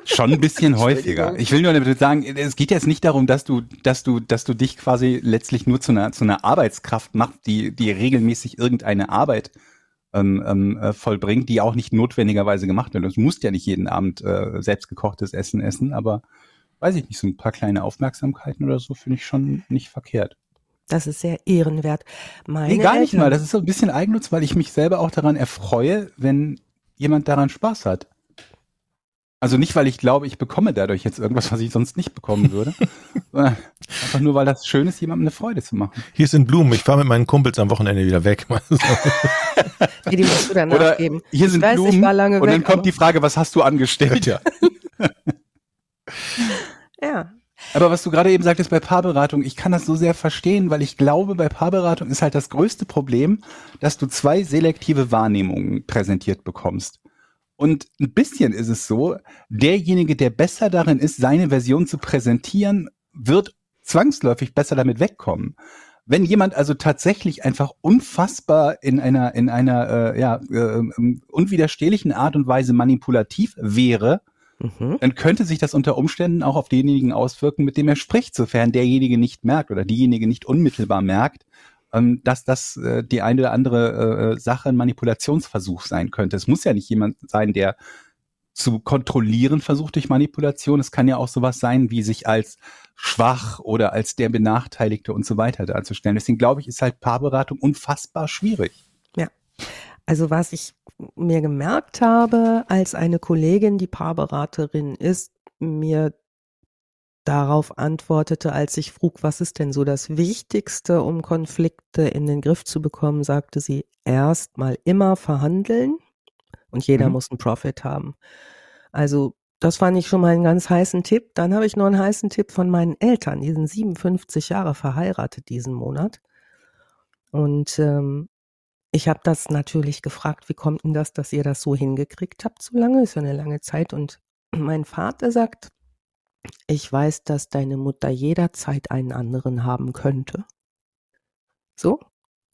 schon ein bisschen häufiger. Ich will nur damit sagen, es geht jetzt nicht darum, dass du, dass du, dass du dich quasi letztlich nur zu einer, zu einer Arbeitskraft machst, die, die regelmäßig irgendeine Arbeit ähm, ähm, äh, vollbringt, die auch nicht notwendigerweise gemacht wird. Du musst ja nicht jeden Abend äh, selbstgekochtes Essen essen, aber weiß ich nicht, so ein paar kleine Aufmerksamkeiten oder so finde ich schon nicht verkehrt. Das ist sehr ehrenwert. Meine nee, gar Eltern, nicht mal. Das ist so ein bisschen Eigennutz, weil ich mich selber auch daran erfreue, wenn jemand daran Spaß hat. Also nicht, weil ich glaube, ich bekomme dadurch jetzt irgendwas, was ich sonst nicht bekommen würde. Einfach nur, weil das schön ist, jemandem eine Freude zu machen. Hier sind Blumen. Ich fahre mit meinen Kumpels am Wochenende wieder weg. nee, die musst du dann Oder nachgeben. Hier ich sind weiß, Blumen. und weg, dann kommt die Frage, was hast du angestellt? Ja. ja. Aber was du gerade eben sagtest bei Paarberatung, ich kann das so sehr verstehen, weil ich glaube, bei Paarberatung ist halt das größte Problem, dass du zwei selektive Wahrnehmungen präsentiert bekommst. Und ein bisschen ist es so, derjenige, der besser darin ist, seine Version zu präsentieren, wird zwangsläufig besser damit wegkommen. Wenn jemand also tatsächlich einfach unfassbar in einer in einer äh, ja äh, unwiderstehlichen Art und Weise manipulativ wäre, mhm. dann könnte sich das unter Umständen auch auf denjenigen auswirken, mit dem er spricht, sofern derjenige nicht merkt oder diejenige nicht unmittelbar merkt, ähm, dass das äh, die eine oder andere äh, Sache ein Manipulationsversuch sein könnte. Es muss ja nicht jemand sein, der zu kontrollieren versucht durch Manipulation. Es kann ja auch sowas sein, wie sich als schwach oder als der Benachteiligte und so weiter darzustellen. Deswegen glaube ich, ist halt Paarberatung unfassbar schwierig. Ja. Also was ich mir gemerkt habe, als eine Kollegin, die Paarberaterin ist, mir darauf antwortete, als ich frug, was ist denn so das Wichtigste, um Konflikte in den Griff zu bekommen, sagte sie, erstmal immer verhandeln und jeder mhm. muss einen Profit haben. Also das fand ich schon mal einen ganz heißen Tipp. Dann habe ich noch einen heißen Tipp von meinen Eltern. Die sind 57 Jahre verheiratet diesen Monat. Und ähm, ich habe das natürlich gefragt, wie kommt denn das, dass ihr das so hingekriegt habt so lange? Ist ja eine lange Zeit. Und mein Vater sagt, ich weiß, dass deine Mutter jederzeit einen anderen haben könnte. So,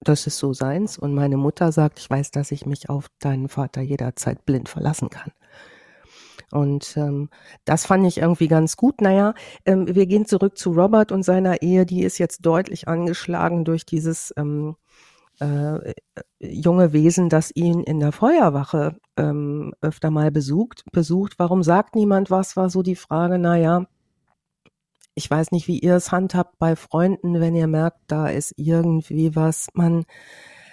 das ist so seins. Und meine Mutter sagt, ich weiß, dass ich mich auf deinen Vater jederzeit blind verlassen kann. Und ähm, das fand ich irgendwie ganz gut. Naja, ähm, wir gehen zurück zu Robert und seiner Ehe. Die ist jetzt deutlich angeschlagen durch dieses ähm, äh, junge Wesen, das ihn in der Feuerwache ähm, öfter mal besucht, besucht. Warum sagt niemand was, war so die Frage, naja, ich weiß nicht, wie ihr es handhabt bei Freunden, wenn ihr merkt, da ist irgendwie was, man,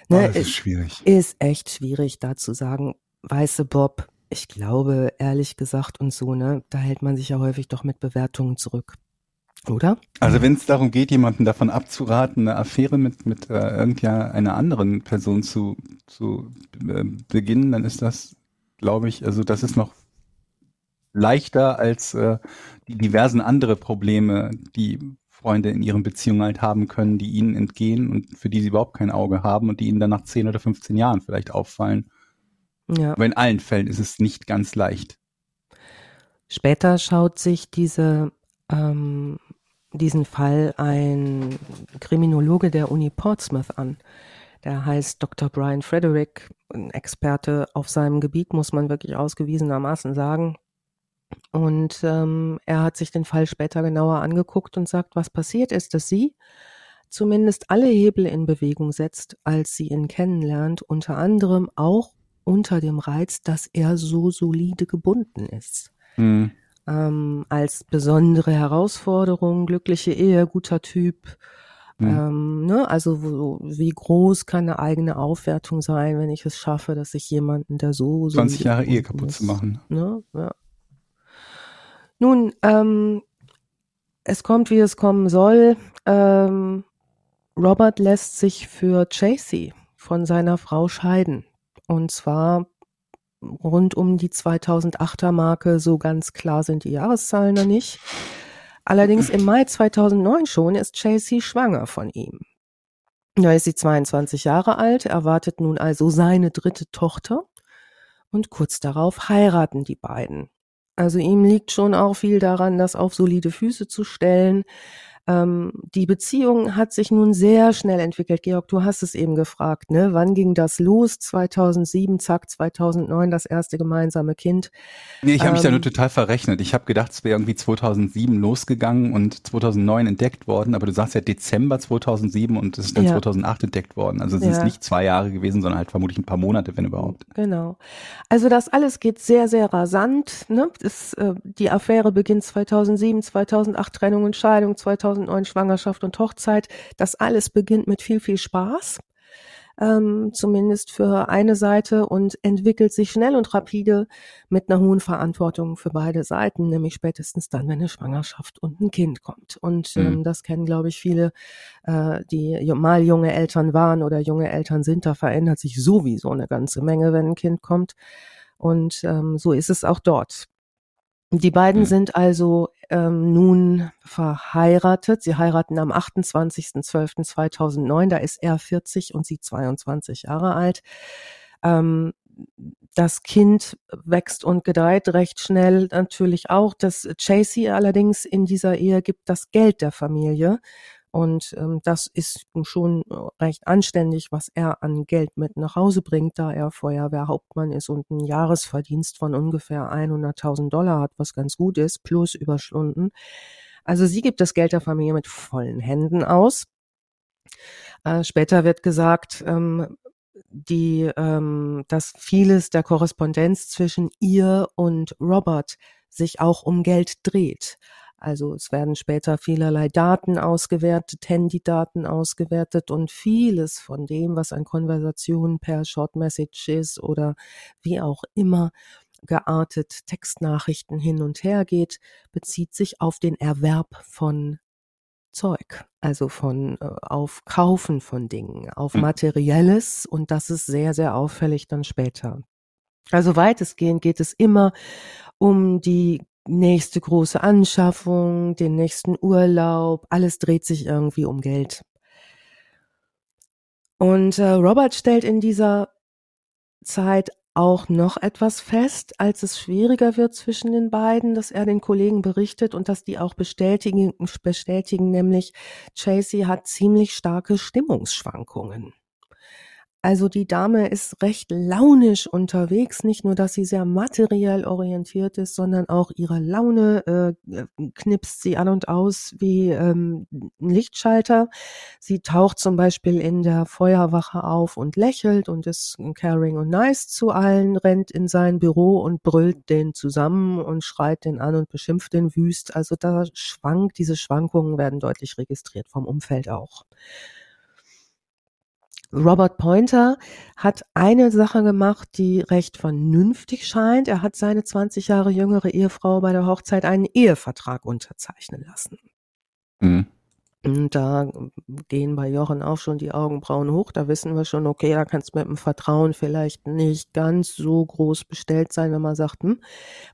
ne, oh, ist schwierig. Ist echt schwierig, da zu sagen, weiße Bob, ich glaube, ehrlich gesagt und so, ne, da hält man sich ja häufig doch mit Bewertungen zurück. Oder? Also wenn es darum geht, jemanden davon abzuraten, eine Affäre mit, mit äh, irgendeiner anderen Person zu, zu äh, beginnen, dann ist das, glaube ich, also das ist noch leichter als äh, die diversen andere Probleme, die Freunde in ihren Beziehungen halt haben können, die ihnen entgehen und für die sie überhaupt kein Auge haben und die ihnen dann nach 10 oder 15 Jahren vielleicht auffallen. Ja. Aber in allen Fällen ist es nicht ganz leicht. Später schaut sich diese ähm, diesen Fall ein Kriminologe der Uni Portsmouth an. Der heißt Dr. Brian Frederick, ein Experte auf seinem Gebiet, muss man wirklich ausgewiesenermaßen sagen. Und ähm, er hat sich den Fall später genauer angeguckt und sagt, was passiert ist, dass sie zumindest alle Hebel in Bewegung setzt, als sie ihn kennenlernt, unter anderem auch unter dem Reiz, dass er so solide gebunden ist. Mhm ähm, als besondere Herausforderung, glückliche Ehe, guter Typ. Mhm. Ähm, ne? Also wo, wie groß kann eine eigene Aufwertung sein, wenn ich es schaffe, dass ich jemanden, der so, so 20 Jahre Ehe kaputt ist, zu machen. Ne? Ja. Nun, ähm, es kommt, wie es kommen soll. Ähm, Robert lässt sich für Tracy von seiner Frau scheiden. Und zwar rund um die 2008er Marke. So ganz klar sind die Jahreszahlen noch nicht. Allerdings im Mai 2009 schon ist Chelsea schwanger von ihm. Da ist sie 22 Jahre alt, erwartet nun also seine dritte Tochter und kurz darauf heiraten die beiden. Also ihm liegt schon auch viel daran, das auf solide Füße zu stellen. Ähm, die Beziehung hat sich nun sehr schnell entwickelt. Georg, du hast es eben gefragt, ne? Wann ging das los? 2007, zack, 2009 das erste gemeinsame Kind. Nee, ich habe ähm, mich da nur ähm, total verrechnet. Ich habe gedacht, es wäre irgendwie 2007 losgegangen und 2009 entdeckt worden, aber du sagst ja Dezember 2007 und es ist dann ja. 2008 entdeckt worden. Also es ja. ist nicht zwei Jahre gewesen, sondern halt vermutlich ein paar Monate, wenn überhaupt. Genau. Also das alles geht sehr, sehr rasant. Ne? Das, äh, die Affäre beginnt 2007, 2008 Trennung und Scheidung, 2009 2009 Schwangerschaft und Hochzeit. Das alles beginnt mit viel, viel Spaß. Ähm, zumindest für eine Seite und entwickelt sich schnell und rapide mit einer hohen Verantwortung für beide Seiten, nämlich spätestens dann, wenn eine Schwangerschaft und ein Kind kommt. Und mhm. ähm, das kennen, glaube ich, viele, äh, die mal junge Eltern waren oder junge Eltern sind. Da verändert sich sowieso eine ganze Menge, wenn ein Kind kommt. Und ähm, so ist es auch dort. Die beiden mhm. sind also ähm, nun verheiratet. Sie heiraten am 28.12.2009. Da ist er 40 und sie 22 Jahre alt. Ähm, das Kind wächst und gedeiht recht schnell natürlich auch. Das Chasey allerdings in dieser Ehe gibt das Geld der Familie und ähm, das ist schon recht anständig, was er an Geld mit nach Hause bringt, da er Feuerwehrhauptmann ist und einen Jahresverdienst von ungefähr 100.000 Dollar hat, was ganz gut ist, plus Überstunden. Also sie gibt das Geld der Familie mit vollen Händen aus. Äh, später wird gesagt, ähm, die, ähm, dass vieles der Korrespondenz zwischen ihr und Robert sich auch um Geld dreht. Also es werden später vielerlei Daten ausgewertet, Handydaten ausgewertet und vieles von dem, was an Konversationen per Short Messages oder wie auch immer geartet Textnachrichten hin und her geht, bezieht sich auf den Erwerb von Zeug, also von äh, auf Kaufen von Dingen, auf hm. materielles und das ist sehr, sehr auffällig dann später. Also weitestgehend geht es immer um die nächste große Anschaffung, den nächsten Urlaub, alles dreht sich irgendwie um Geld. Und äh, Robert stellt in dieser Zeit auch noch etwas fest, als es schwieriger wird zwischen den beiden, dass er den Kollegen berichtet und dass die auch bestätigen, bestätigen nämlich Tracy hat ziemlich starke Stimmungsschwankungen. Also die Dame ist recht launisch unterwegs, nicht nur, dass sie sehr materiell orientiert ist, sondern auch ihre Laune äh, äh, knipst sie an und aus wie ähm, ein Lichtschalter. Sie taucht zum Beispiel in der Feuerwache auf und lächelt und ist caring und nice zu allen, rennt in sein Büro und brüllt den zusammen und schreit den an und beschimpft den wüst. Also da schwankt, diese Schwankungen werden deutlich registriert vom Umfeld auch. Robert Pointer hat eine Sache gemacht, die recht vernünftig scheint. Er hat seine 20 Jahre jüngere Ehefrau bei der Hochzeit einen Ehevertrag unterzeichnen lassen. Mhm. Und da gehen bei Jochen auch schon die Augenbrauen hoch. Da wissen wir schon, okay, da kann es mit dem Vertrauen vielleicht nicht ganz so groß bestellt sein, wenn man sagt, hm,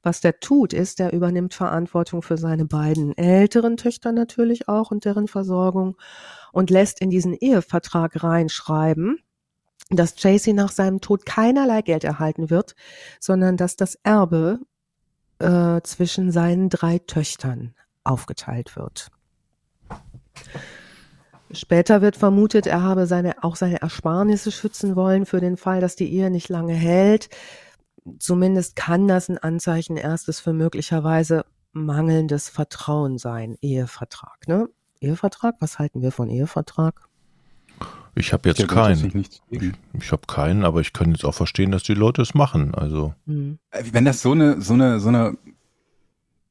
was der tut, ist, der übernimmt Verantwortung für seine beiden älteren Töchter natürlich auch und deren Versorgung und lässt in diesen Ehevertrag reinschreiben, dass Tracy nach seinem Tod keinerlei Geld erhalten wird, sondern dass das Erbe äh, zwischen seinen drei Töchtern aufgeteilt wird. Später wird vermutet, er habe seine, auch seine Ersparnisse schützen wollen für den Fall, dass die Ehe nicht lange hält. Zumindest kann das ein Anzeichen erstes für möglicherweise mangelndes Vertrauen sein, Ehevertrag. Ne? Ehevertrag, was halten wir von Ehevertrag? Ich habe jetzt keinen. Ich, ich habe keinen, aber ich kann jetzt auch verstehen, dass die Leute es machen. Also mhm. wenn das so eine so eine so eine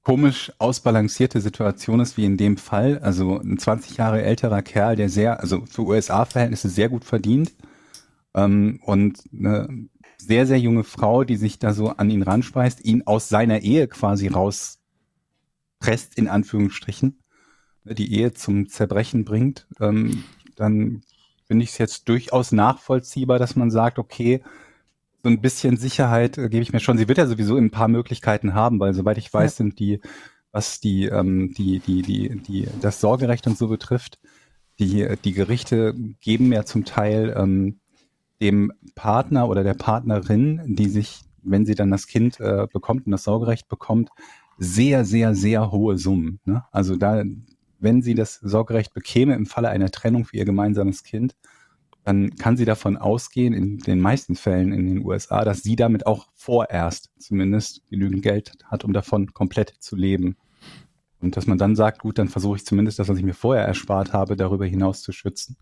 komisch ausbalancierte Situation ist wie in dem Fall. Also ein 20 Jahre älterer Kerl, der sehr, also für USA-Verhältnisse sehr gut verdient ähm, und eine sehr, sehr junge Frau, die sich da so an ihn ranspeist, ihn aus seiner Ehe quasi rauspresst, in Anführungsstrichen, ne, die Ehe zum Zerbrechen bringt, ähm, dann finde ich es jetzt durchaus nachvollziehbar, dass man sagt, okay, so ein bisschen Sicherheit äh, gebe ich mir schon. Sie wird ja sowieso ein paar Möglichkeiten haben, weil soweit ich weiß, ja. sind die, was die, ähm, die, die, die, die, das Sorgerecht und so betrifft, die, die Gerichte geben ja zum Teil ähm, dem Partner oder der Partnerin, die sich wenn sie dann das Kind äh, bekommt und das Sorgerecht bekommt, sehr, sehr, sehr hohe Summen. Ne? Also da, wenn sie das Sorgerecht bekäme im Falle einer Trennung für ihr gemeinsames Kind, dann kann sie davon ausgehen, in den meisten Fällen in den USA, dass sie damit auch vorerst zumindest genügend Geld hat, um davon komplett zu leben. Und dass man dann sagt, gut, dann versuche ich zumindest das, was ich mir vorher erspart habe, darüber hinaus zu schützen.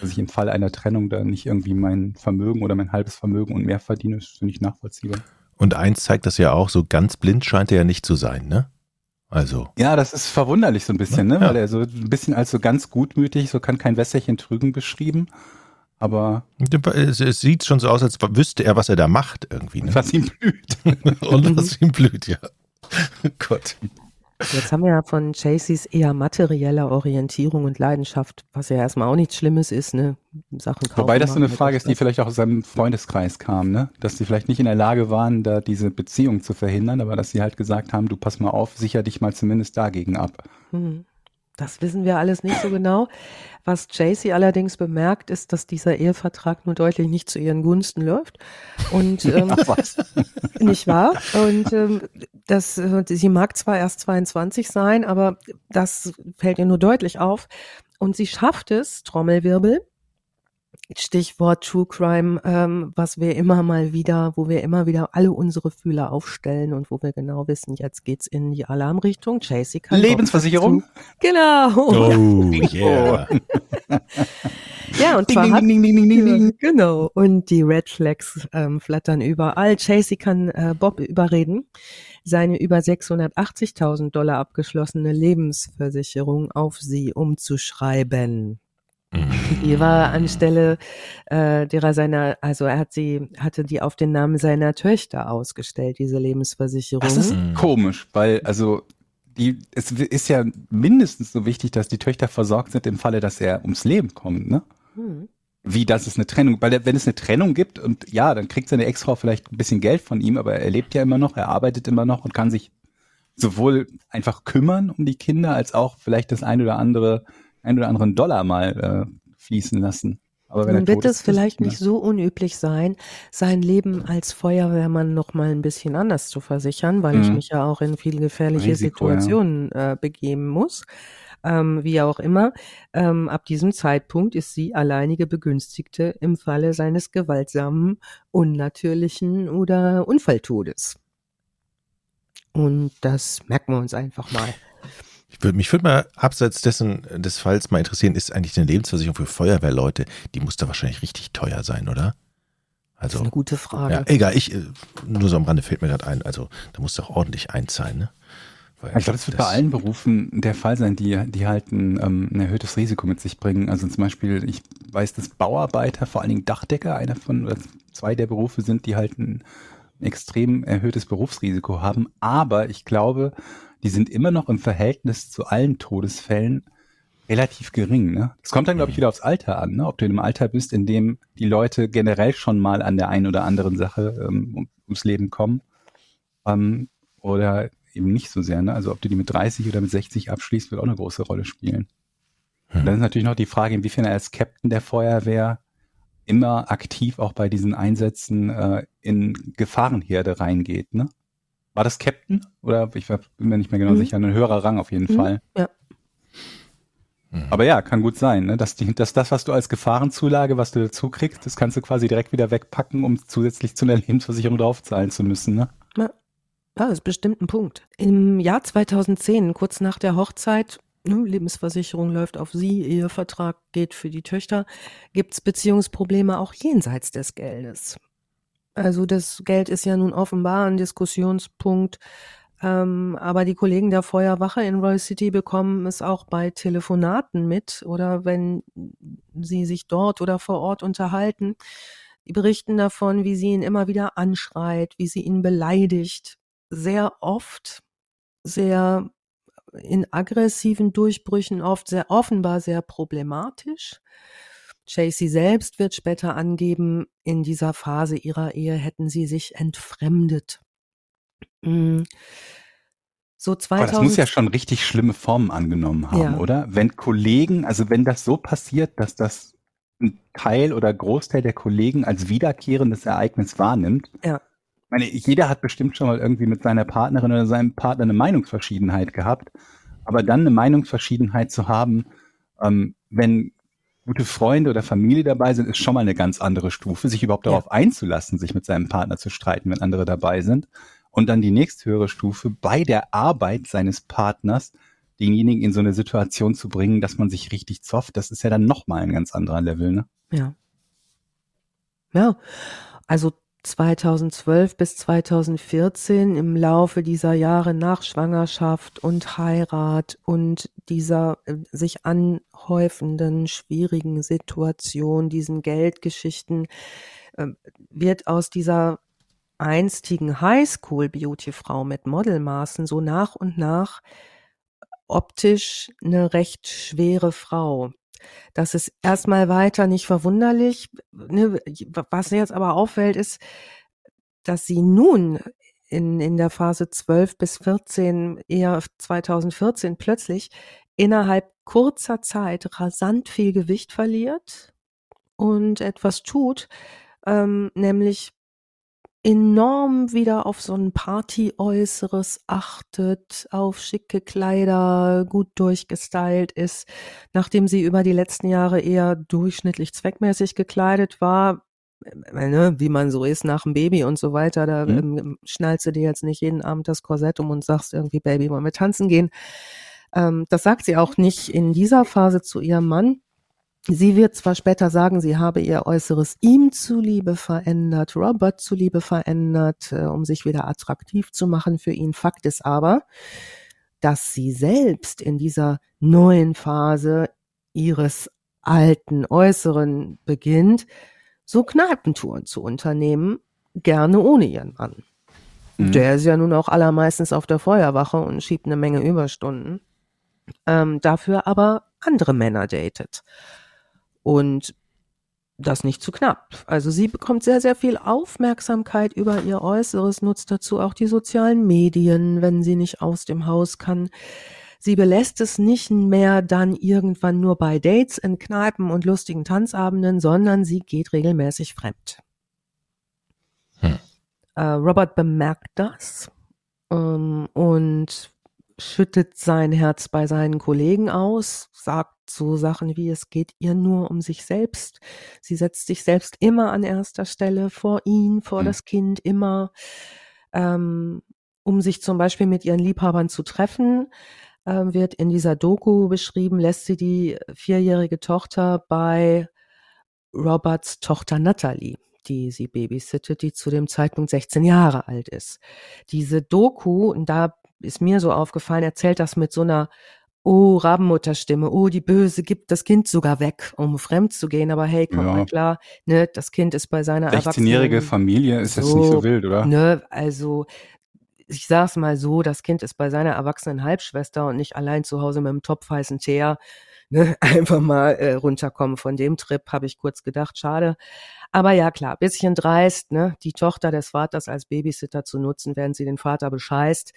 Dass ich im Fall einer Trennung da nicht irgendwie mein Vermögen oder mein halbes Vermögen und mehr verdiene, ist, finde ich nachvollziehbar. Und eins zeigt das ja auch, so ganz blind scheint er ja nicht zu sein, ne? Also. Ja, das ist verwunderlich so ein bisschen, ne? Ja. Weil er so ein bisschen als so ganz gutmütig, so kann kein Wässerchen trügen beschrieben. Aber. Es, es, sieht schon so aus, als wüsste er, was er da macht irgendwie. Ne? Was ihm blüht. Und was ihm blüht, ja. Gott. Jetzt haben wir ja von Chaseys eher materieller Orientierung und Leidenschaft, was ja erstmal auch nichts Schlimmes ist, ne? Sachen kaufen. Wobei das so eine Frage ist, die vielleicht auch aus seinem Freundeskreis kam, ne? Dass sie vielleicht nicht in der Lage waren, da diese Beziehung zu verhindern, aber dass sie halt gesagt haben, du pass mal auf, sicher dich mal zumindest dagegen ab. Hm. Das wissen wir alles nicht so genau. Was Jaycee allerdings bemerkt, ist, dass dieser Ehevertrag nur deutlich nicht zu ihren Gunsten läuft. Und ähm, nicht wahr? Und ähm, das, äh, sie mag zwar erst 22 sein, aber das fällt ihr nur deutlich auf. Und sie schafft es, Trommelwirbel, Stichwort True Crime, ähm, was wir immer mal wieder, wo wir immer wieder alle unsere Fühler aufstellen und wo wir genau wissen, jetzt geht's in die Alarmrichtung. Chasey kann Lebensversicherung. Genau. Oh yeah. ja und zwar hat, ding, ding, ding, genau und die Red Flags ähm, flattern überall. Chasey kann äh, Bob überreden, seine über 680.000 Dollar abgeschlossene Lebensversicherung auf sie umzuschreiben. Die war anstelle äh, derer seiner, also er hat sie, hatte die auf den Namen seiner Töchter ausgestellt, diese Lebensversicherung. Das ist mhm. komisch, weil also die, es ist ja mindestens so wichtig, dass die Töchter versorgt sind im Falle, dass er ums Leben kommt, ne? Hm. Wie das ist eine Trennung, weil wenn es eine Trennung gibt und ja, dann kriegt seine Ex-Frau vielleicht ein bisschen Geld von ihm, aber er lebt ja immer noch, er arbeitet immer noch und kann sich sowohl einfach kümmern um die Kinder als auch vielleicht das ein oder andere ein oder anderen Dollar mal äh, fließen lassen. Aber wenn Nun wird es vielleicht nicht so unüblich sein, sein Leben als Feuerwehrmann noch mal ein bisschen anders zu versichern, weil mhm. ich mich ja auch in viele gefährliche Risiko, Situationen ja. äh, begeben muss. Ähm, wie auch immer, ähm, ab diesem Zeitpunkt ist sie alleinige Begünstigte im Falle seines gewaltsamen, unnatürlichen oder Unfalltodes. Und das merken wir uns einfach mal. Ich würde mich würde mal abseits dessen des Falls mal interessieren, ist eigentlich eine Lebensversicherung für Feuerwehrleute, die muss da wahrscheinlich richtig teuer sein, oder? Also, das ist eine gute Frage. Ja, egal, ich, äh, nur so am Rande fällt mir gerade ein, also da muss doch ordentlich einzahlen, ne? Weil ich glaube, das wird das bei allen Berufen der Fall sein, die, die halt ein, ähm, ein erhöhtes Risiko mit sich bringen. Also zum Beispiel, ich weiß, dass Bauarbeiter, vor allen Dingen Dachdecker, einer von oder zwei der Berufe sind, die halt ein extrem erhöhtes Berufsrisiko haben. Aber ich glaube, die sind immer noch im Verhältnis zu allen Todesfällen relativ gering. Ne? Das kommt dann, glaube ich, wieder aufs Alter an. Ne? Ob du in einem Alter bist, in dem die Leute generell schon mal an der einen oder anderen Sache ähm, ums Leben kommen ähm, oder eben nicht so sehr. Ne? Also ob du die mit 30 oder mit 60 abschließt, wird auch eine große Rolle spielen. Mhm. Dann ist natürlich noch die Frage, inwiefern er als Captain der Feuerwehr immer aktiv auch bei diesen Einsätzen äh, in Gefahrenherde reingeht. Ne? War das Captain? Oder ich bin mir nicht mehr genau mhm. sicher. Ein höherer Rang auf jeden mhm. Fall. Ja. Mhm. Aber ja, kann gut sein, ne? dass, die, dass das, was du als Gefahrenzulage, was du dazu kriegst, das kannst du quasi direkt wieder wegpacken, um zusätzlich zu einer Lebensversicherung draufzahlen zu müssen. Ne? Ja. das ist bestimmt ein Punkt. Im Jahr 2010, kurz nach der Hochzeit, ne, Lebensversicherung läuft auf sie, Ehevertrag geht für die Töchter, gibt es Beziehungsprobleme auch jenseits des Geldes. Also das Geld ist ja nun offenbar ein Diskussionspunkt. Ähm, aber die Kollegen der Feuerwache in Royal City bekommen es auch bei Telefonaten mit oder wenn sie sich dort oder vor Ort unterhalten. Die berichten davon, wie sie ihn immer wieder anschreit, wie sie ihn beleidigt. Sehr oft, sehr in aggressiven Durchbrüchen, oft sehr offenbar sehr problematisch. Chasey selbst wird später angeben, in dieser Phase ihrer Ehe hätten sie sich entfremdet. Mm. So 2000 Aber das muss ja schon richtig schlimme Formen angenommen haben, ja. oder? Wenn Kollegen, also wenn das so passiert, dass das ein Teil oder Großteil der Kollegen als wiederkehrendes Ereignis wahrnimmt, ja. meine, jeder hat bestimmt schon mal irgendwie mit seiner Partnerin oder seinem Partner eine Meinungsverschiedenheit gehabt. Aber dann eine Meinungsverschiedenheit zu haben, ähm, wenn gute Freunde oder Familie dabei sind, ist schon mal eine ganz andere Stufe, sich überhaupt darauf ja. einzulassen, sich mit seinem Partner zu streiten, wenn andere dabei sind. Und dann die nächsthöhere Stufe, bei der Arbeit seines Partners denjenigen in so eine Situation zu bringen, dass man sich richtig zofft, das ist ja dann nochmal ein ganz anderer Level, ne? Ja. Ja, also 2012 bis 2014 im Laufe dieser Jahre nach Schwangerschaft und Heirat und dieser äh, sich anhäufenden schwierigen Situation, diesen Geldgeschichten, äh, wird aus dieser einstigen Highschool-Beauty-Frau mit Modelmaßen so nach und nach optisch eine recht schwere Frau. Das ist erstmal weiter nicht verwunderlich. Ne, was jetzt aber auffällt, ist, dass sie nun in, in der Phase 12 bis 14, eher 2014 plötzlich innerhalb kurzer Zeit rasant viel Gewicht verliert und etwas tut, ähm, nämlich enorm wieder auf so ein Party-Äußeres achtet, auf schicke Kleider, gut durchgestylt ist, nachdem sie über die letzten Jahre eher durchschnittlich zweckmäßig gekleidet war, ne, wie man so ist nach dem Baby und so weiter, da mhm. ähm, schnallst du dir jetzt nicht jeden Abend das Korsett um und sagst irgendwie, Baby, wollen wir tanzen gehen. Ähm, das sagt sie auch nicht in dieser Phase zu ihrem Mann. Sie wird zwar später sagen, sie habe ihr Äußeres ihm zuliebe verändert, Robert zuliebe verändert, äh, um sich wieder attraktiv zu machen für ihn. Fakt ist aber, dass sie selbst in dieser neuen Phase ihres alten Äußeren beginnt, so Kneipentouren zu unternehmen, gerne ohne ihren Mann. Mhm. Der ist ja nun auch allermeistens auf der Feuerwache und schiebt eine Menge Überstunden. Ähm, dafür aber andere Männer datet und das nicht zu knapp. Also sie bekommt sehr, sehr viel Aufmerksamkeit über ihr Äußeres, nutzt dazu auch die sozialen Medien, wenn sie nicht aus dem Haus kann. Sie belässt es nicht mehr dann irgendwann nur bei Dates in Kneipen und lustigen Tanzabenden, sondern sie geht regelmäßig fremd. Hm. Äh, Robert bemerkt das ähm, und schüttet sein Herz bei seinen Kollegen aus, sagt so Sachen wie, es geht ihr nur um sich selbst. Sie setzt sich selbst immer an erster Stelle vor ihn, vor mhm. das Kind, immer, ähm, um sich zum Beispiel mit ihren Liebhabern zu treffen, äh, wird in dieser Doku beschrieben, lässt sie die vierjährige Tochter bei Roberts Tochter Natalie die sie babysittet, die zu dem Zeitpunkt 16 Jahre alt ist. Diese Doku, und da ist mir so aufgefallen, erzählt das mit so einer oh, Rabenmutterstimme, oh, die Böse gibt das Kind sogar weg, um fremd zu gehen. Aber hey, komm ja. mal klar, ne, das Kind ist bei seiner 16-jährige Familie ist so, jetzt nicht so wild, oder? Ne, also ich sag's mal so, das Kind ist bei seiner erwachsenen Halbschwester und nicht allein zu Hause mit einem Topf heißen Teer. Ne, einfach mal äh, runterkommen von dem Trip, habe ich kurz gedacht, schade. Aber ja, klar, bisschen dreist, ne? Die Tochter des Vaters als Babysitter zu nutzen, während sie den Vater bescheißt.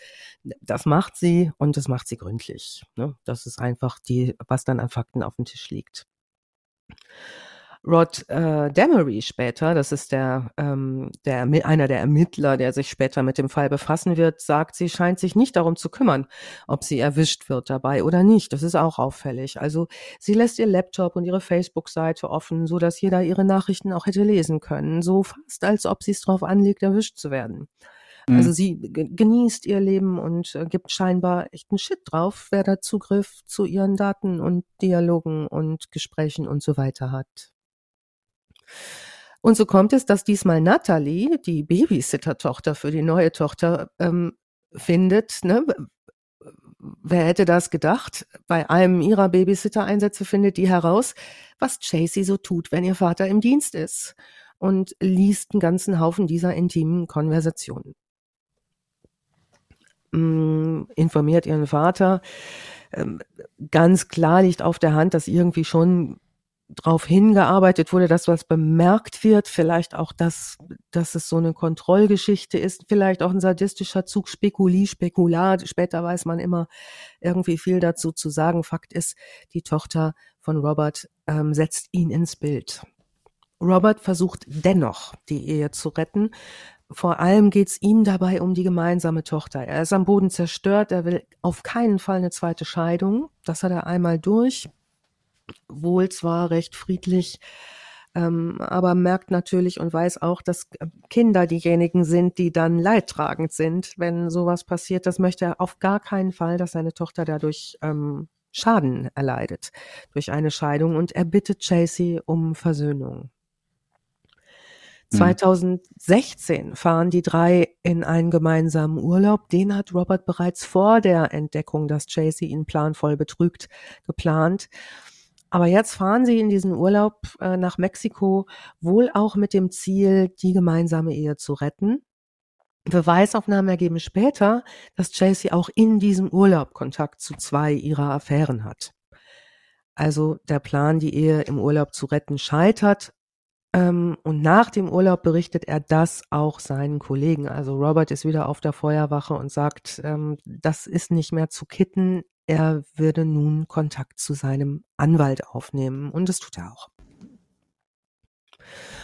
Das macht sie und das macht sie gründlich. Ne? Das ist einfach die, was dann an Fakten auf dem Tisch liegt. Rod äh, Demery später, das ist der, ähm, der einer der Ermittler, der sich später mit dem Fall befassen wird, sagt, sie scheint sich nicht darum zu kümmern, ob sie erwischt wird dabei oder nicht. Das ist auch auffällig. Also sie lässt ihr Laptop und ihre Facebook-Seite offen, so dass jeder ihre Nachrichten auch hätte lesen können, so fast als ob sie es drauf anlegt, erwischt zu werden. Mhm. Also sie genießt ihr Leben und äh, gibt scheinbar echt einen Shit drauf, wer da Zugriff zu ihren Daten und Dialogen und Gesprächen und so weiter hat. Und so kommt es, dass diesmal Natalie, die Babysitter-Tochter für die neue Tochter, ähm, findet, ne, wer hätte das gedacht? Bei einem ihrer Babysitter-Einsätze findet die heraus, was Chasey so tut, wenn ihr Vater im Dienst ist und liest einen ganzen Haufen dieser intimen Konversationen. Mm, informiert ihren Vater. Ähm, ganz klar liegt auf der Hand, dass irgendwie schon darauf hingearbeitet wurde, dass was bemerkt wird, vielleicht auch, dass, dass es so eine Kontrollgeschichte ist, vielleicht auch ein sadistischer Zug, Spekuli, Spekular, später weiß man immer irgendwie viel dazu zu sagen. Fakt ist, die Tochter von Robert ähm, setzt ihn ins Bild. Robert versucht dennoch, die Ehe zu retten, vor allem geht's ihm dabei um die gemeinsame Tochter. Er ist am Boden zerstört, er will auf keinen Fall eine zweite Scheidung. Das hat er einmal durch. Wohl zwar recht friedlich, ähm, aber merkt natürlich und weiß auch, dass Kinder diejenigen sind, die dann leidtragend sind, wenn sowas passiert. Das möchte er auf gar keinen Fall, dass seine Tochter dadurch ähm, Schaden erleidet durch eine Scheidung und er bittet Chasey um Versöhnung. 2016 hm. fahren die drei in einen gemeinsamen Urlaub. Den hat Robert bereits vor der Entdeckung, dass Chasey ihn planvoll betrügt, geplant. Aber jetzt fahren sie in diesen Urlaub äh, nach Mexiko, wohl auch mit dem Ziel, die gemeinsame Ehe zu retten. Beweisaufnahmen ergeben später, dass Chasey auch in diesem Urlaub Kontakt zu zwei ihrer Affären hat. Also der Plan, die Ehe im Urlaub zu retten, scheitert. Ähm, und nach dem Urlaub berichtet er das auch seinen Kollegen. Also Robert ist wieder auf der Feuerwache und sagt, ähm, das ist nicht mehr zu kitten. Er würde nun Kontakt zu seinem Anwalt aufnehmen. Und das tut er auch.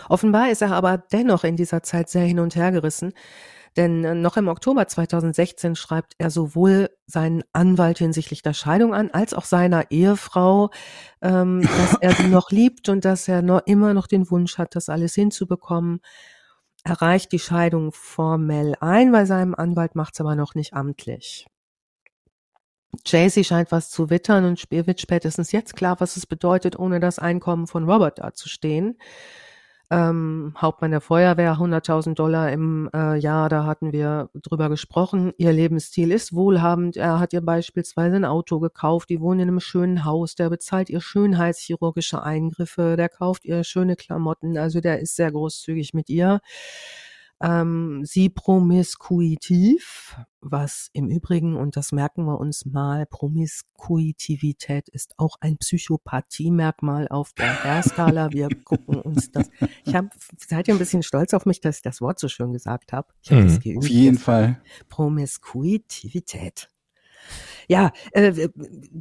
Offenbar ist er aber dennoch in dieser Zeit sehr hin und her gerissen. Denn äh, noch im Oktober 2016 schreibt er sowohl seinen Anwalt hinsichtlich der Scheidung an, als auch seiner Ehefrau, ähm, dass er sie noch liebt und dass er noch immer noch den Wunsch hat, das alles hinzubekommen. Er reicht die Scheidung formell ein bei seinem Anwalt, macht es aber noch nicht amtlich. Jaycee scheint was zu wittern und wird spätestens jetzt klar, was es bedeutet, ohne das Einkommen von Robert dazustehen ähm, Hauptmann der Feuerwehr, 100.000 Dollar im äh, Jahr, da hatten wir drüber gesprochen. Ihr Lebensstil ist wohlhabend. Er hat ihr beispielsweise ein Auto gekauft. Die wohnen in einem schönen Haus. Der bezahlt ihr schönheitschirurgische Eingriffe. Der kauft ihr schöne Klamotten. Also der ist sehr großzügig mit ihr ähm, sie promiskuitiv, was im Übrigen, und das merken wir uns mal, Promiskuitivität ist auch ein Psychopathiemerkmal auf der Hairskala. Wir gucken uns das. Ich habe, seid ihr ein bisschen stolz auf mich, dass ich das Wort so schön gesagt habe? Ich hab mhm, geübt, auf jeden Fall. Promiskuitivität. Ja, äh,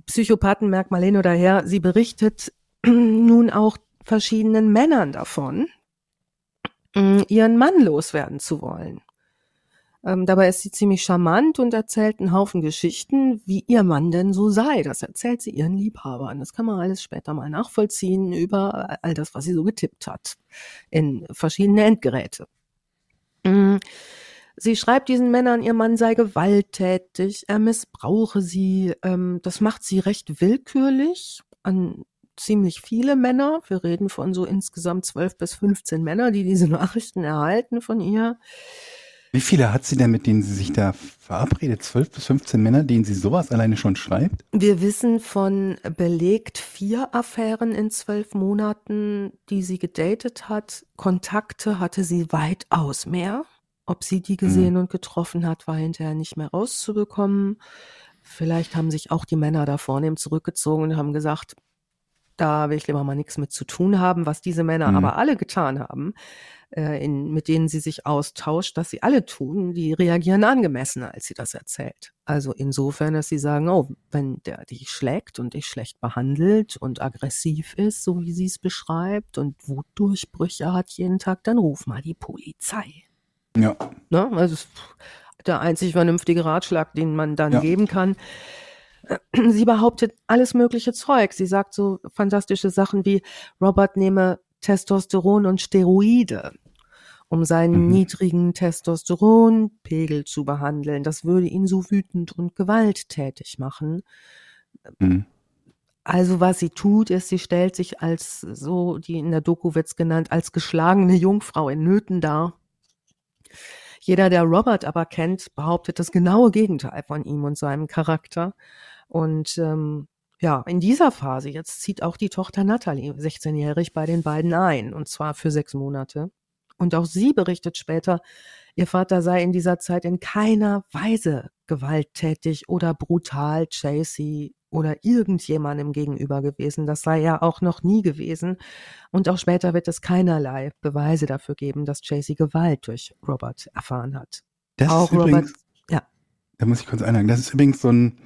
Psychopathenmerkmal hin oder her. Sie berichtet nun auch verschiedenen Männern davon, ihren Mann loswerden zu wollen. Ähm, dabei ist sie ziemlich charmant und erzählt einen Haufen Geschichten, wie ihr Mann denn so sei. Das erzählt sie ihren Liebhabern. Das kann man alles später mal nachvollziehen über all das, was sie so getippt hat in verschiedene Endgeräte. Mm. Sie schreibt diesen Männern, ihr Mann sei gewalttätig, er missbrauche sie. Ähm, das macht sie recht willkürlich. An ziemlich viele Männer. Wir reden von so insgesamt zwölf bis 15 Männer, die diese Nachrichten erhalten von ihr. Wie viele hat sie denn, mit denen sie sich da verabredet? Zwölf bis 15 Männer, denen sie sowas alleine schon schreibt? Wir wissen von belegt vier Affären in zwölf Monaten, die sie gedatet hat. Kontakte hatte sie weitaus mehr. Ob sie die gesehen mhm. und getroffen hat, war hinterher nicht mehr rauszubekommen. Vielleicht haben sich auch die Männer da vornehm zurückgezogen und haben gesagt, da will ich lieber mal nichts mit zu tun haben, was diese Männer mhm. aber alle getan haben, äh, in, mit denen sie sich austauscht, dass sie alle tun, die reagieren angemessen, als sie das erzählt. Also insofern, dass sie sagen, oh, wenn der dich schlägt und dich schlecht behandelt und aggressiv ist, so wie sie es beschreibt, und Wutdurchbrüche hat jeden Tag, dann ruf mal die Polizei. Ja. Ne? Also der einzig vernünftige Ratschlag, den man dann ja. geben kann. Sie behauptet alles mögliche Zeug. Sie sagt so fantastische Sachen wie Robert nehme Testosteron und Steroide, um seinen mhm. niedrigen Testosteronpegel zu behandeln. Das würde ihn so wütend und gewalttätig machen. Mhm. Also was sie tut, ist, sie stellt sich als so, die in der Doku wird's genannt, als geschlagene Jungfrau in Nöten dar. Jeder, der Robert aber kennt, behauptet das genaue Gegenteil von ihm und seinem Charakter. Und ähm, ja, in dieser Phase jetzt zieht auch die Tochter Natalie, 16-jährig, bei den beiden ein, und zwar für sechs Monate. Und auch sie berichtet später, ihr Vater sei in dieser Zeit in keiner Weise gewalttätig oder brutal Chasey oder irgendjemandem gegenüber gewesen. Das sei er auch noch nie gewesen. Und auch später wird es keinerlei Beweise dafür geben, dass Chasey Gewalt durch Robert erfahren hat. Das auch ist übrigens, Robert, ja. Da muss ich kurz einhaken. Das ist übrigens so ein,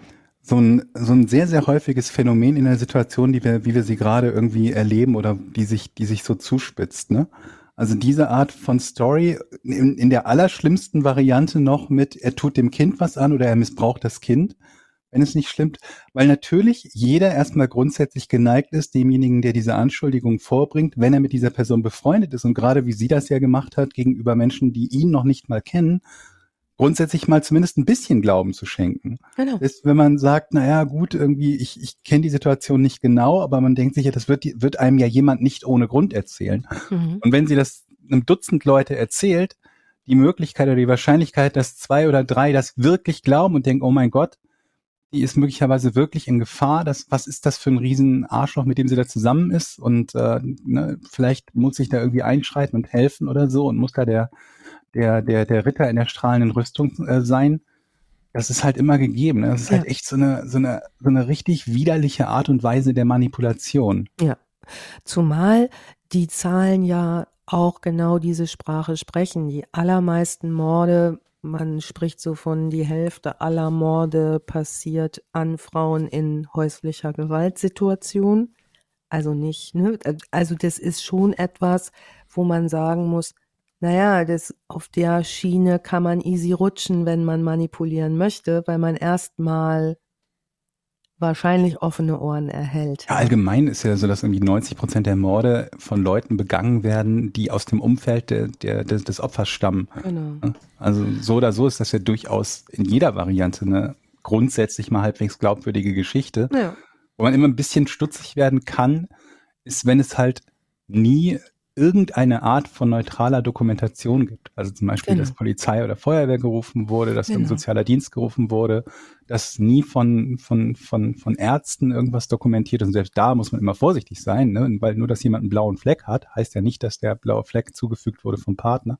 so ein, so ein sehr, sehr häufiges Phänomen in der Situation, die wir, wie wir sie gerade irgendwie erleben oder die sich, die sich so zuspitzt, ne? Also diese Art von Story in, in der allerschlimmsten Variante noch mit, er tut dem Kind was an oder er missbraucht das Kind, wenn es nicht stimmt, weil natürlich jeder erstmal grundsätzlich geneigt ist, demjenigen, der diese Anschuldigung vorbringt, wenn er mit dieser Person befreundet ist und gerade wie sie das ja gemacht hat gegenüber Menschen, die ihn noch nicht mal kennen, grundsätzlich mal zumindest ein bisschen Glauben zu schenken. Genau. Ist, wenn man sagt, na ja, gut, irgendwie, ich, ich kenne die Situation nicht genau, aber man denkt sich ja, das wird, wird einem ja jemand nicht ohne Grund erzählen. Mhm. Und wenn sie das einem Dutzend Leute erzählt, die Möglichkeit oder die Wahrscheinlichkeit, dass zwei oder drei das wirklich glauben und denken, oh mein Gott, die ist möglicherweise wirklich in Gefahr. Das, was ist das für ein riesen Arschloch, mit dem sie da zusammen ist? Und äh, ne, vielleicht muss ich da irgendwie einschreiten und helfen oder so und muss da der, der, der, der Ritter in der strahlenden Rüstung äh, sein. Das ist halt immer gegeben. Ne? Das ist halt ja. halt echt so eine, so eine, so eine richtig widerliche Art und Weise der Manipulation. Ja. Zumal die Zahlen ja auch genau diese Sprache sprechen. Die allermeisten Morde man spricht so von die Hälfte aller Morde passiert an Frauen in häuslicher Gewaltsituation. Also nicht, ne? Also das ist schon etwas, wo man sagen muss, naja, das, auf der Schiene kann man easy rutschen, wenn man manipulieren möchte, weil man erstmal wahrscheinlich offene Ohren erhält. Ja, allgemein ist ja so, dass irgendwie 90 Prozent der Morde von Leuten begangen werden, die aus dem Umfeld der, der, des, des Opfers stammen. Genau. Also so oder so ist das ja durchaus in jeder Variante eine grundsätzlich mal halbwegs glaubwürdige Geschichte. Ja. Wo man immer ein bisschen stutzig werden kann, ist, wenn es halt nie irgendeine Art von neutraler Dokumentation gibt. Also zum Beispiel, genau. dass Polizei oder Feuerwehr gerufen wurde, dass genau. ein sozialer Dienst gerufen wurde, dass nie von, von, von, von Ärzten irgendwas dokumentiert ist. Und selbst da muss man immer vorsichtig sein, ne? weil nur, dass jemand einen blauen Fleck hat, heißt ja nicht, dass der blaue Fleck zugefügt wurde vom Partner.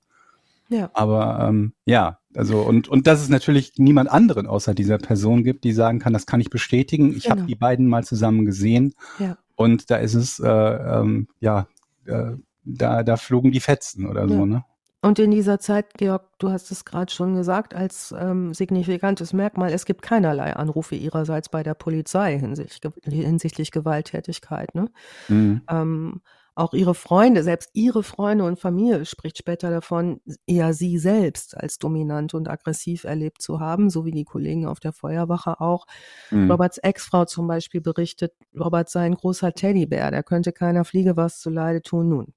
Ja. Aber ähm, ja, also und, und dass es natürlich niemand anderen außer dieser Person gibt, die sagen kann, das kann ich bestätigen. Ich genau. habe die beiden mal zusammen gesehen. Ja. Und da ist es äh, ähm, ja äh, da, da flogen die Fetzen oder ja. so, ne? Und in dieser Zeit, Georg, du hast es gerade schon gesagt, als ähm, signifikantes Merkmal, es gibt keinerlei Anrufe ihrerseits bei der Polizei hinsichtlich, hinsichtlich Gewalttätigkeit. Ne? Mhm. Ähm, auch ihre Freunde, selbst ihre Freunde und Familie spricht später davon, eher sie selbst als dominant und aggressiv erlebt zu haben, so wie die Kollegen auf der Feuerwache auch. Mhm. Roberts Ex-Frau zum Beispiel berichtet, Robert sei ein großer Teddybär, der könnte keiner Fliege was zu Leide tun. Nun,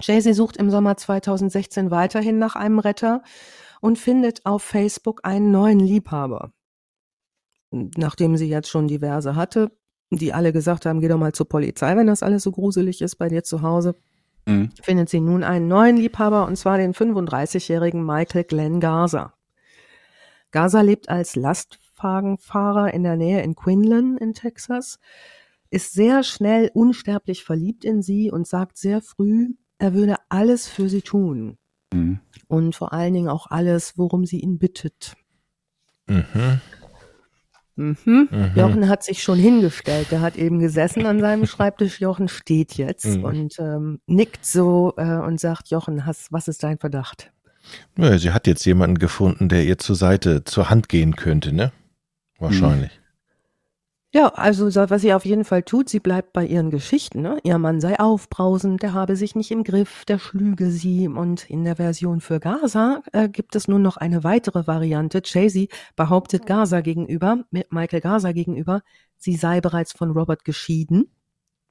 Jay-Z sucht im Sommer 2016 weiterhin nach einem Retter und findet auf Facebook einen neuen Liebhaber. Nachdem sie jetzt schon diverse hatte, die alle gesagt haben, geh doch mal zur Polizei, wenn das alles so gruselig ist bei dir zu Hause, mhm. findet sie nun einen neuen Liebhaber und zwar den 35-jährigen Michael Glenn Garza. Garza lebt als Lastwagenfahrer in der Nähe in Quinlan in Texas, ist sehr schnell unsterblich verliebt in sie und sagt sehr früh, er würde alles für sie tun. Mhm. Und vor allen Dingen auch alles, worum sie ihn bittet. Mhm. Mhm. Mhm. Jochen hat sich schon hingestellt. Er hat eben gesessen an seinem Schreibtisch. Jochen steht jetzt mhm. und ähm, nickt so äh, und sagt, Jochen, hast, was ist dein Verdacht? Sie hat jetzt jemanden gefunden, der ihr zur Seite, zur Hand gehen könnte, ne? Wahrscheinlich. Ja, also was sie auf jeden Fall tut, sie bleibt bei ihren Geschichten. Ne? Ihr Mann sei aufbrausend, der habe sich nicht im Griff, der schlüge sie. Und in der Version für Gaza äh, gibt es nun noch eine weitere Variante. Chasey behauptet Gaza gegenüber, Michael Gaza gegenüber, sie sei bereits von Robert geschieden,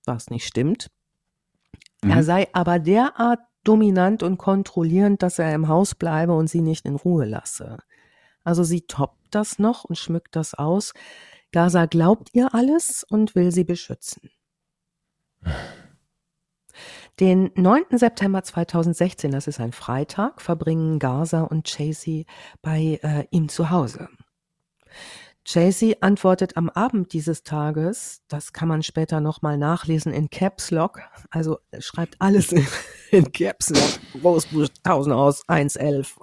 was nicht stimmt. Mhm. Er sei aber derart dominant und kontrollierend, dass er im Haus bleibe und sie nicht in Ruhe lasse. Also sie toppt das noch und schmückt das aus. Gaza glaubt ihr alles und will sie beschützen. Den 9. September 2016, das ist ein Freitag, verbringen Gaza und Chasey bei äh, ihm zu Hause. Chasey antwortet am Abend dieses Tages, das kann man später nochmal nachlesen in Caps Lock, also schreibt alles in, in Caps Lock, Großbuch 1000 aus, 111,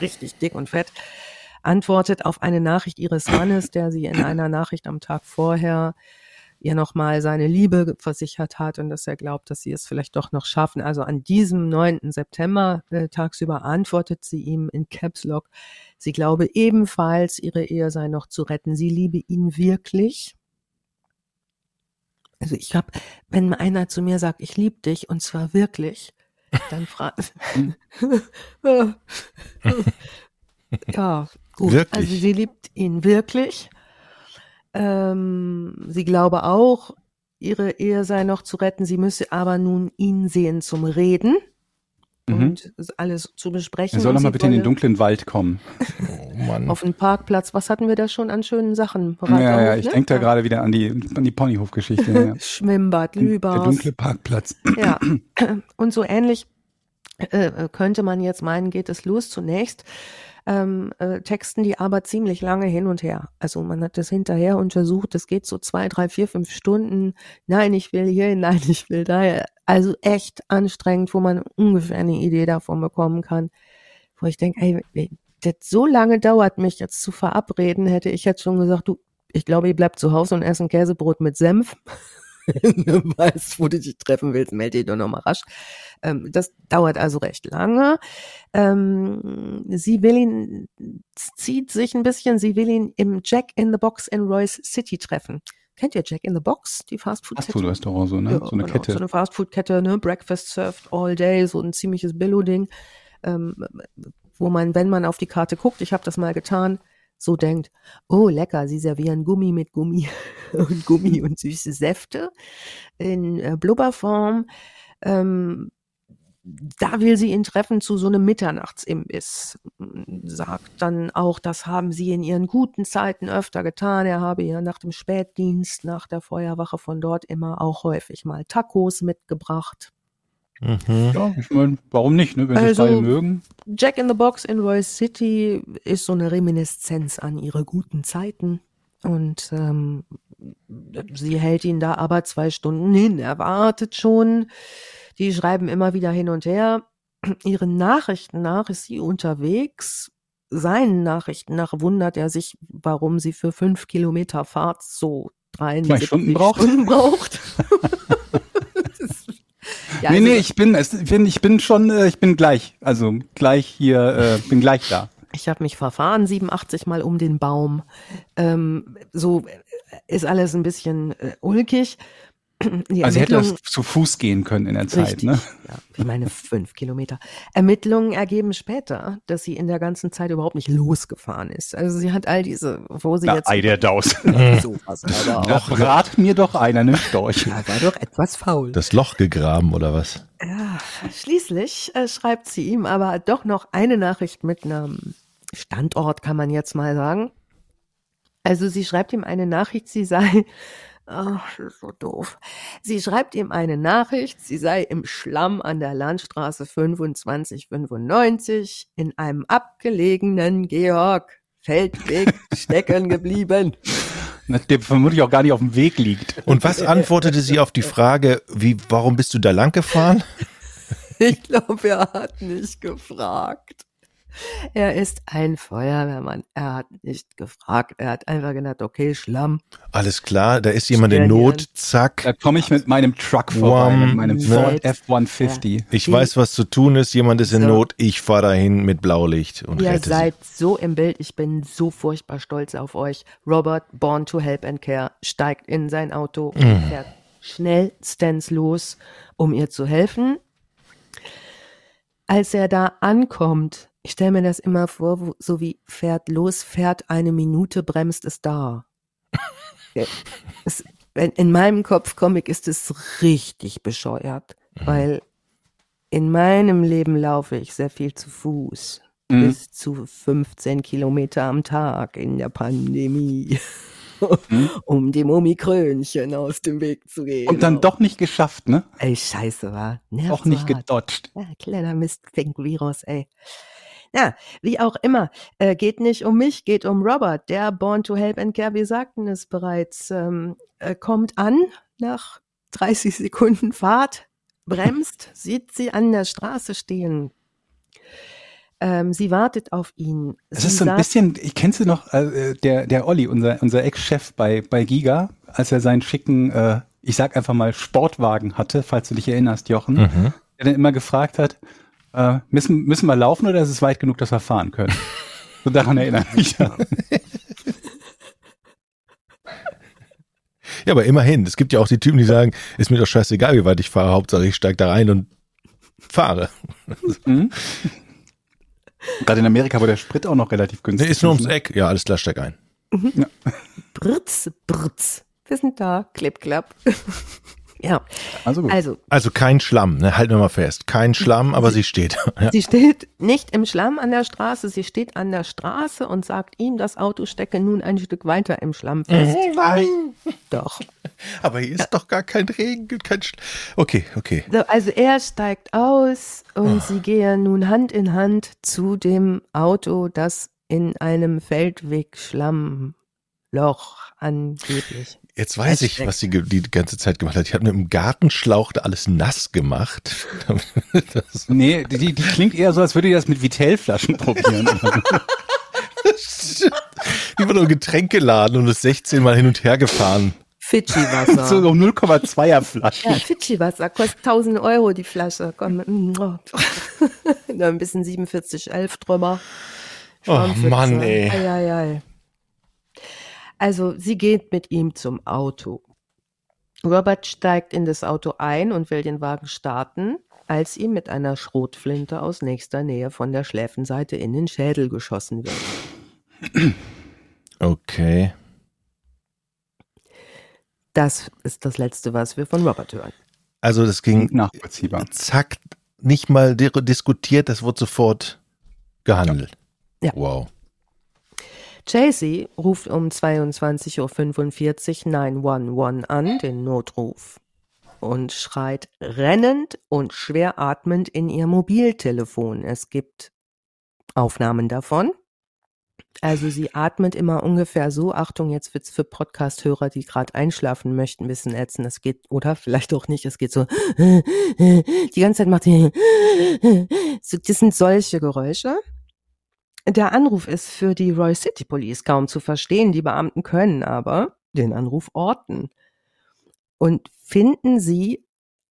richtig dick und fett antwortet auf eine Nachricht ihres Mannes, der sie in einer Nachricht am Tag vorher ihr nochmal seine Liebe versichert hat und dass er glaubt, dass sie es vielleicht doch noch schaffen. Also an diesem 9. September äh, tagsüber antwortet sie ihm in Caps Lock, sie glaube ebenfalls, ihre Ehe sei noch zu retten. Sie liebe ihn wirklich. Also ich habe, wenn einer zu mir sagt, ich liebe dich und zwar wirklich, Dann fragt Hm. Ja, gut. Wirklich? Also sie liebt ihn wirklich. Ähm, sie glaube auch, ihre Ehe sei noch zu retten. Sie müsse aber nun ihn sehen zum Reden Mhm. und alles zu besprechen. Er soll Und noch mal sie bitte in den dunklen Wald kommen. Oh Mann. Auf den Parkplatz. Was hatten wir da schon an schönen Sachen? Ja, ja, ich ne? denke da gerade wieder an die, an die Ponyhof-Geschichte. Ja. Schwimmbad, Der Lübars. dunkle Parkplatz. Ja, und so ähnlich äh, könnte man jetzt meinen, geht es los. Zunächst ähm, äh, texten die aber ziemlich lange hin und her. Also man hat das hinterher untersucht, das geht so zwei, drei, vier, fünf Stunden. Nein, ich will hier, nein, ich will daher. Also echt anstrengend, wo man ungefähr eine Idee davon bekommen kann. Wo ich denke, ey, das so lange dauert, mich jetzt zu verabreden, hätte ich jetzt schon gesagt, du, ich glaube, ihr bleibt zu Hause und esst ein Käsebrot mit Senf. Wenn du weißt, wo du dich treffen willst, melde dich doch nochmal rasch. Ähm, das dauert also recht lange. Ähm, sie will ihn, zieht sich ein bisschen, sie will ihn im Jack in the Box in Royce City treffen. Kennt ihr Jack in the Box, die Fastfood-Kette? Fastfood-Restaurant so, ne? Ja, so eine genau, Kette. So eine Fastfood-Kette, ne? Breakfast served all day, so ein ziemliches Billo-Ding, ähm, wo man, wenn man auf die Karte guckt, ich habe das mal getan, so denkt, oh lecker, sie servieren Gummi mit Gummi und Gummi und süße Säfte in äh, Blubberform. Ähm, da will sie ihn treffen zu so einem Mitternachtsimbiss. Sagt dann auch, das haben sie in ihren guten Zeiten öfter getan. Er habe ihr nach dem Spätdienst, nach der Feuerwache von dort immer auch häufig mal Tacos mitgebracht. Mhm. Ja, ich meine, warum nicht, ne? Wenn sie Also- beide mögen. Jack in the Box in Royce City ist so eine Reminiszenz an ihre guten Zeiten. Und ähm, sie hält ihn da aber zwei Stunden hin. Er wartet schon. Die schreiben immer wieder hin und her. Ihren Nachrichten nach ist sie unterwegs. Seinen Nachrichten nach wundert er sich, warum sie für fünf Kilometer Fahrt so 73 Stunden braucht. Stunden braucht. Ja, nee, also- nee, ich bin, ich bin, ich bin schon, äh, ich bin gleich, also gleich hier, äh, bin gleich da. Ich habe mich verfahren, 87 Mal um den Baum. Ähm, so ist alles ein bisschen äh, ulkig. Die Also hätte das zu Fuß gehen können in der Zeit, Richtig, ne? ja, ich meine fünf Kilometer. Ermittlungen ergeben später, dass sie in der ganzen Zeit überhaupt nicht losgefahren ist. Also sie hat all diese, wo sie Na, jetzt Ei der Daus. sowas aber auch. Doch, rat mir doch einer, einen Storch. Ja, war doch etwas faul. Das Loch gegraben oder was? Ja, schließlich äh, schreibt sie ihm aber doch noch eine Nachricht mit einem Standort, kann man jetzt mal sagen. Also sie schreibt ihm eine Nachricht, sie sei, ach, das ist so doof. Sie schreibt ihm eine Nachricht, sie sei im Schlamm an der Landstraße 2595 in einem abgelegenen Georg Feldweg stecken geblieben. Der vermutlich auch gar nicht auf dem Weg liegt. Und was antwortete sie auf die Frage, wie, warum bist du da lang gefahren? Ich glaube, er hat nicht gefragt. Er ist ein Feuerwehrmann. Er hat nicht gefragt. Er hat einfach gedacht, okay, Schlamm. Alles klar, da ist jemand in Not, zack. Da komme ich mit meinem Truck vorbei, mit meinem ne? Ford F-150. Ich Die- weiß, was zu tun ist, jemand ist in So. Not, ich fahre dahin mit Blaulicht und Ihr rette seid so im Bild. Ich bin so furchtbar stolz auf euch. Robert, born to help and care, steigt in sein Auto und fährt schnellstens los, um ihr zu helfen. Als er da ankommt, ich stelle mir das immer vor, wo, so wie fährt los, fährt eine Minute, bremst es da. Es, in meinem Kopfcomic ist es richtig bescheuert, weil in meinem Leben laufe ich sehr viel zu Fuß. Mhm. Bis zu 15 Kilometer am Tag in der Pandemie. Mhm. um dem Omikrönchen aus dem Weg zu gehen. Und dann doch nicht geschafft, ne? Ey, scheiße, war. Nervt Auch nicht hart. gedodged. Ja, kleiner Mist-Virus, ey. Ja, wie auch immer, äh, geht nicht um mich, geht um Robert, der Born to Help and Care, wir sagten es bereits, ähm, äh, kommt an nach 30 Sekunden Fahrt, bremst, sieht sie an der Straße stehen. Ähm, sie wartet auf ihn. Es Sie ist so ein bisschen, ich kennst du noch, äh, der, der Olli, unser, unser Ex-Chef bei, bei Giga, als er seinen schicken, äh, ich sag einfach mal, Sportwagen hatte, falls du dich erinnerst, Jochen, Mhm. der dann immer gefragt hat, äh, müssen, müssen wir laufen oder ist es weit genug, dass wir fahren können? So daran erinnere ich mich. Ja, aber immerhin, es gibt ja auch die Typen, die sagen, ist mir doch scheißegal, wie weit ich fahre, Hauptsache ich steige da rein und fahre. Mhm. Gerade in Amerika, wo der Sprit auch noch relativ günstig Nee, ist nur ums Eck. Ja, alles klar, steig ein. Brrz, brrz. Wir sind da. Klipp, klapp. Ja. Also gut. Also, Also kein Schlamm, ne? halten wir mal fest. Kein Schlamm, aber sie steht. Ja. sie steht nicht im Schlamm an der Straße, sie steht an der Straße und sagt ihm, das Auto stecke nun ein Stück weiter im Schlamm fest. Nein. Doch. Aber hier ist doch gar kein Regen, kein Schlamm. Okay, okay. So, Also er steigt aus und sie gehen nun Hand in Hand zu dem Auto, das in einem Feldweg-Schlammloch angeblich. Jetzt weiß ich, was sie die ganze Zeit gemacht hat. Ich habe mit dem Gartenschlauch da alles nass gemacht. Das, Nee, die, die klingt eher so, als würde die das mit Vitellflaschen probieren. die war nur Getränkeladen und ist 16 Mal hin und her gefahren. Fidschi-Wasser. so 0,2er Flaschen. Ja, Fidschi-Wasser kostet 1000 Euro die Flasche. Komm, mm, oh. ein bisschen 4711 drüber. Oh. Mann, ey. Ei, ei, ei. Also sie geht mit ihm zum Auto. Robert steigt in das Auto ein und will den Wagen starten, als ihm mit einer Schrotflinte aus nächster Nähe von der Schläfenseite in den Schädel geschossen wird. Okay. Das ist das Letzte, was wir von Robert hören. Also das ging Nachvollziehbar. zack, nicht mal di- diskutiert, das wurde sofort gehandelt. Ja. Wow. Chasey ruft um 22.45 Uhr 911 an, den Notruf, und schreit rennend und schwer atmend in ihr Mobiltelefon. Es gibt Aufnahmen davon. Also sie atmet immer ungefähr so, Achtung, jetzt wird's für Podcast-Hörer, die gerade einschlafen möchten, bisschen ätzen. Es geht, oder vielleicht auch nicht, es geht so, die ganze Zeit macht so, das sind solche Geräusche. Der Anruf ist für die Roy City Police kaum zu verstehen. Die Beamten können aber den Anruf orten und finden sie,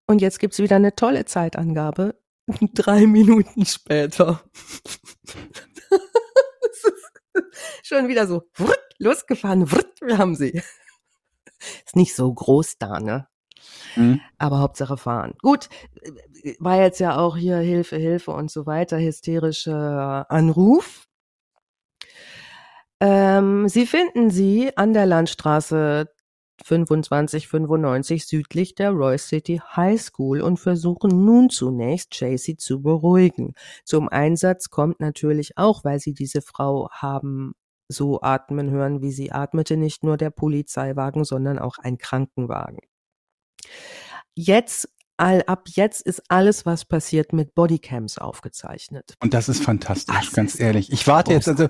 und jetzt gibt's wieder eine tolle Zeitangabe, drei Minuten später. Schon wieder so, wrutt, losgefahren, wrutt, wir haben sie. Ist nicht so groß da, ne? Mhm. Aber Hauptsache fahren. Gut, war jetzt ja auch hier Hilfe, Hilfe und so weiter, hysterischer Anruf. Ähm, Sie finden sie an der Landstraße 2595 südlich der Roy City High School und versuchen nun zunächst Chasey zu beruhigen. Zum Einsatz kommt natürlich auch, weil sie diese Frau haben so atmen hören, wie sie atmete, nicht nur der Polizeiwagen, sondern auch ein Krankenwagen. Jetzt, all, ab jetzt ist alles, was passiert, mit Bodycams aufgezeichnet. Und das ist fantastisch, Das ganz ist ehrlich. Ich warte jetzt, also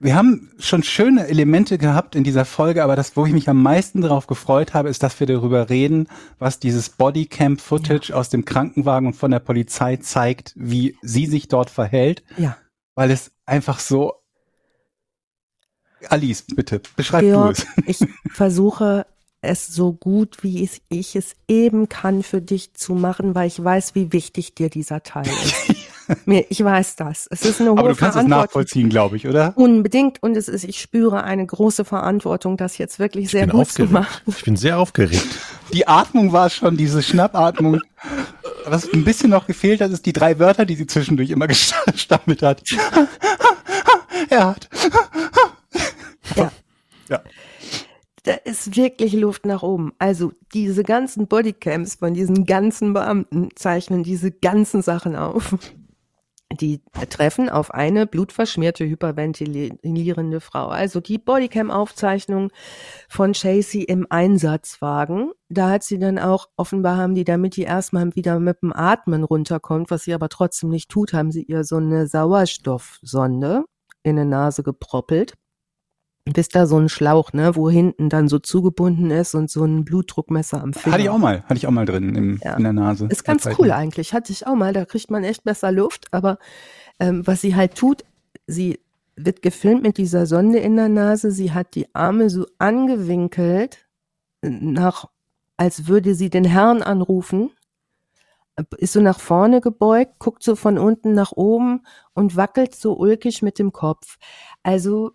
wir haben schon schöne Elemente gehabt in dieser Folge, aber das, wo ich mich am meisten darauf gefreut habe, ist, dass wir darüber reden, was dieses Bodycam-Footage aus dem Krankenwagen und von der Polizei zeigt, wie sie sich dort verhält, Ja. weil es einfach so Alice, bitte, beschreib Georg, du es. ich versuche es so gut, wie ich es eben kann für dich zu machen, weil ich weiß, wie wichtig dir dieser Teil ist. Mir, ich weiß das. Es ist eine hohe Aber du kannst es nachvollziehen, glaube ich, oder? Unbedingt. Und es ist, ich spüre eine große Verantwortung, das jetzt wirklich Ich sehr gut zu aufgeregt. machen. Ich bin sehr aufgeregt. Die Atmung war schon, diese Schnappatmung. Was ein bisschen noch gefehlt hat, ist die drei Wörter, die sie zwischendurch immer gestammelt hat. er hat. Ja. Ja. Da ist wirklich Luft nach oben. Also diese ganzen Bodycams von diesen ganzen Beamten zeichnen diese ganzen Sachen auf. Die treffen auf eine blutverschmierte, hyperventilierende Frau. Also die Bodycam-Aufzeichnung von Chasey im Einsatzwagen. Da hat sie dann auch, offenbar haben die, damit die erstmal wieder mit dem Atmen runterkommt, was sie aber trotzdem nicht tut, haben sie ihr so eine Sauerstoffsonde in eine Nase geproppelt bis da so ein Schlauch, ne, wo hinten dann so zugebunden ist und so ein Blutdruckmesser am Finger. Hatte ich auch mal, hatte ich auch mal drin im, Ja. in der Nase. Ist ganz Zeit cool lang. eigentlich. Hatte ich auch mal. Da kriegt man echt besser Luft. Aber ähm, was sie halt tut, sie wird gefilmt mit dieser Sonde in der Nase. Sie hat die Arme so angewinkelt, nach, als würde sie den Herrn anrufen. Ist so nach vorne gebeugt, guckt so von unten nach oben und wackelt so ulkig mit dem Kopf. Also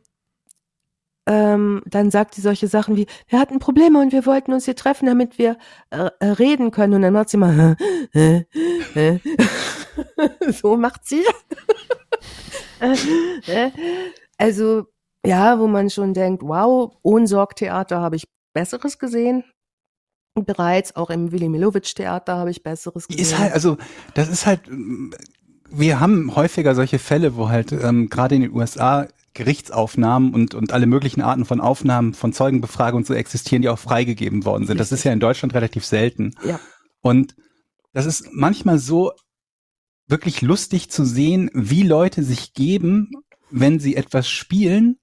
ähm, dann sagt sie solche Sachen wie, wir hatten Probleme und wir wollten uns hier treffen, damit wir äh, äh reden können. Und dann macht sie mal, äh, äh, so macht sie. also, ja, wo man schon denkt, wow, Ohnsorg-Theater habe ich Besseres gesehen. Bereits auch im Willy Milowitsch Theater habe ich Besseres gesehen. Ist halt, also, das ist halt, wir haben häufiger solche Fälle, wo halt ähm, gerade in den USA Gerichtsaufnahmen und, und alle möglichen Arten von Aufnahmen von Zeugenbefragungen so existieren, die auch freigegeben worden sind. Das ist ja in Deutschland relativ selten. Ja. Und das ist manchmal so wirklich lustig zu sehen, wie Leute sich geben, wenn sie etwas spielen,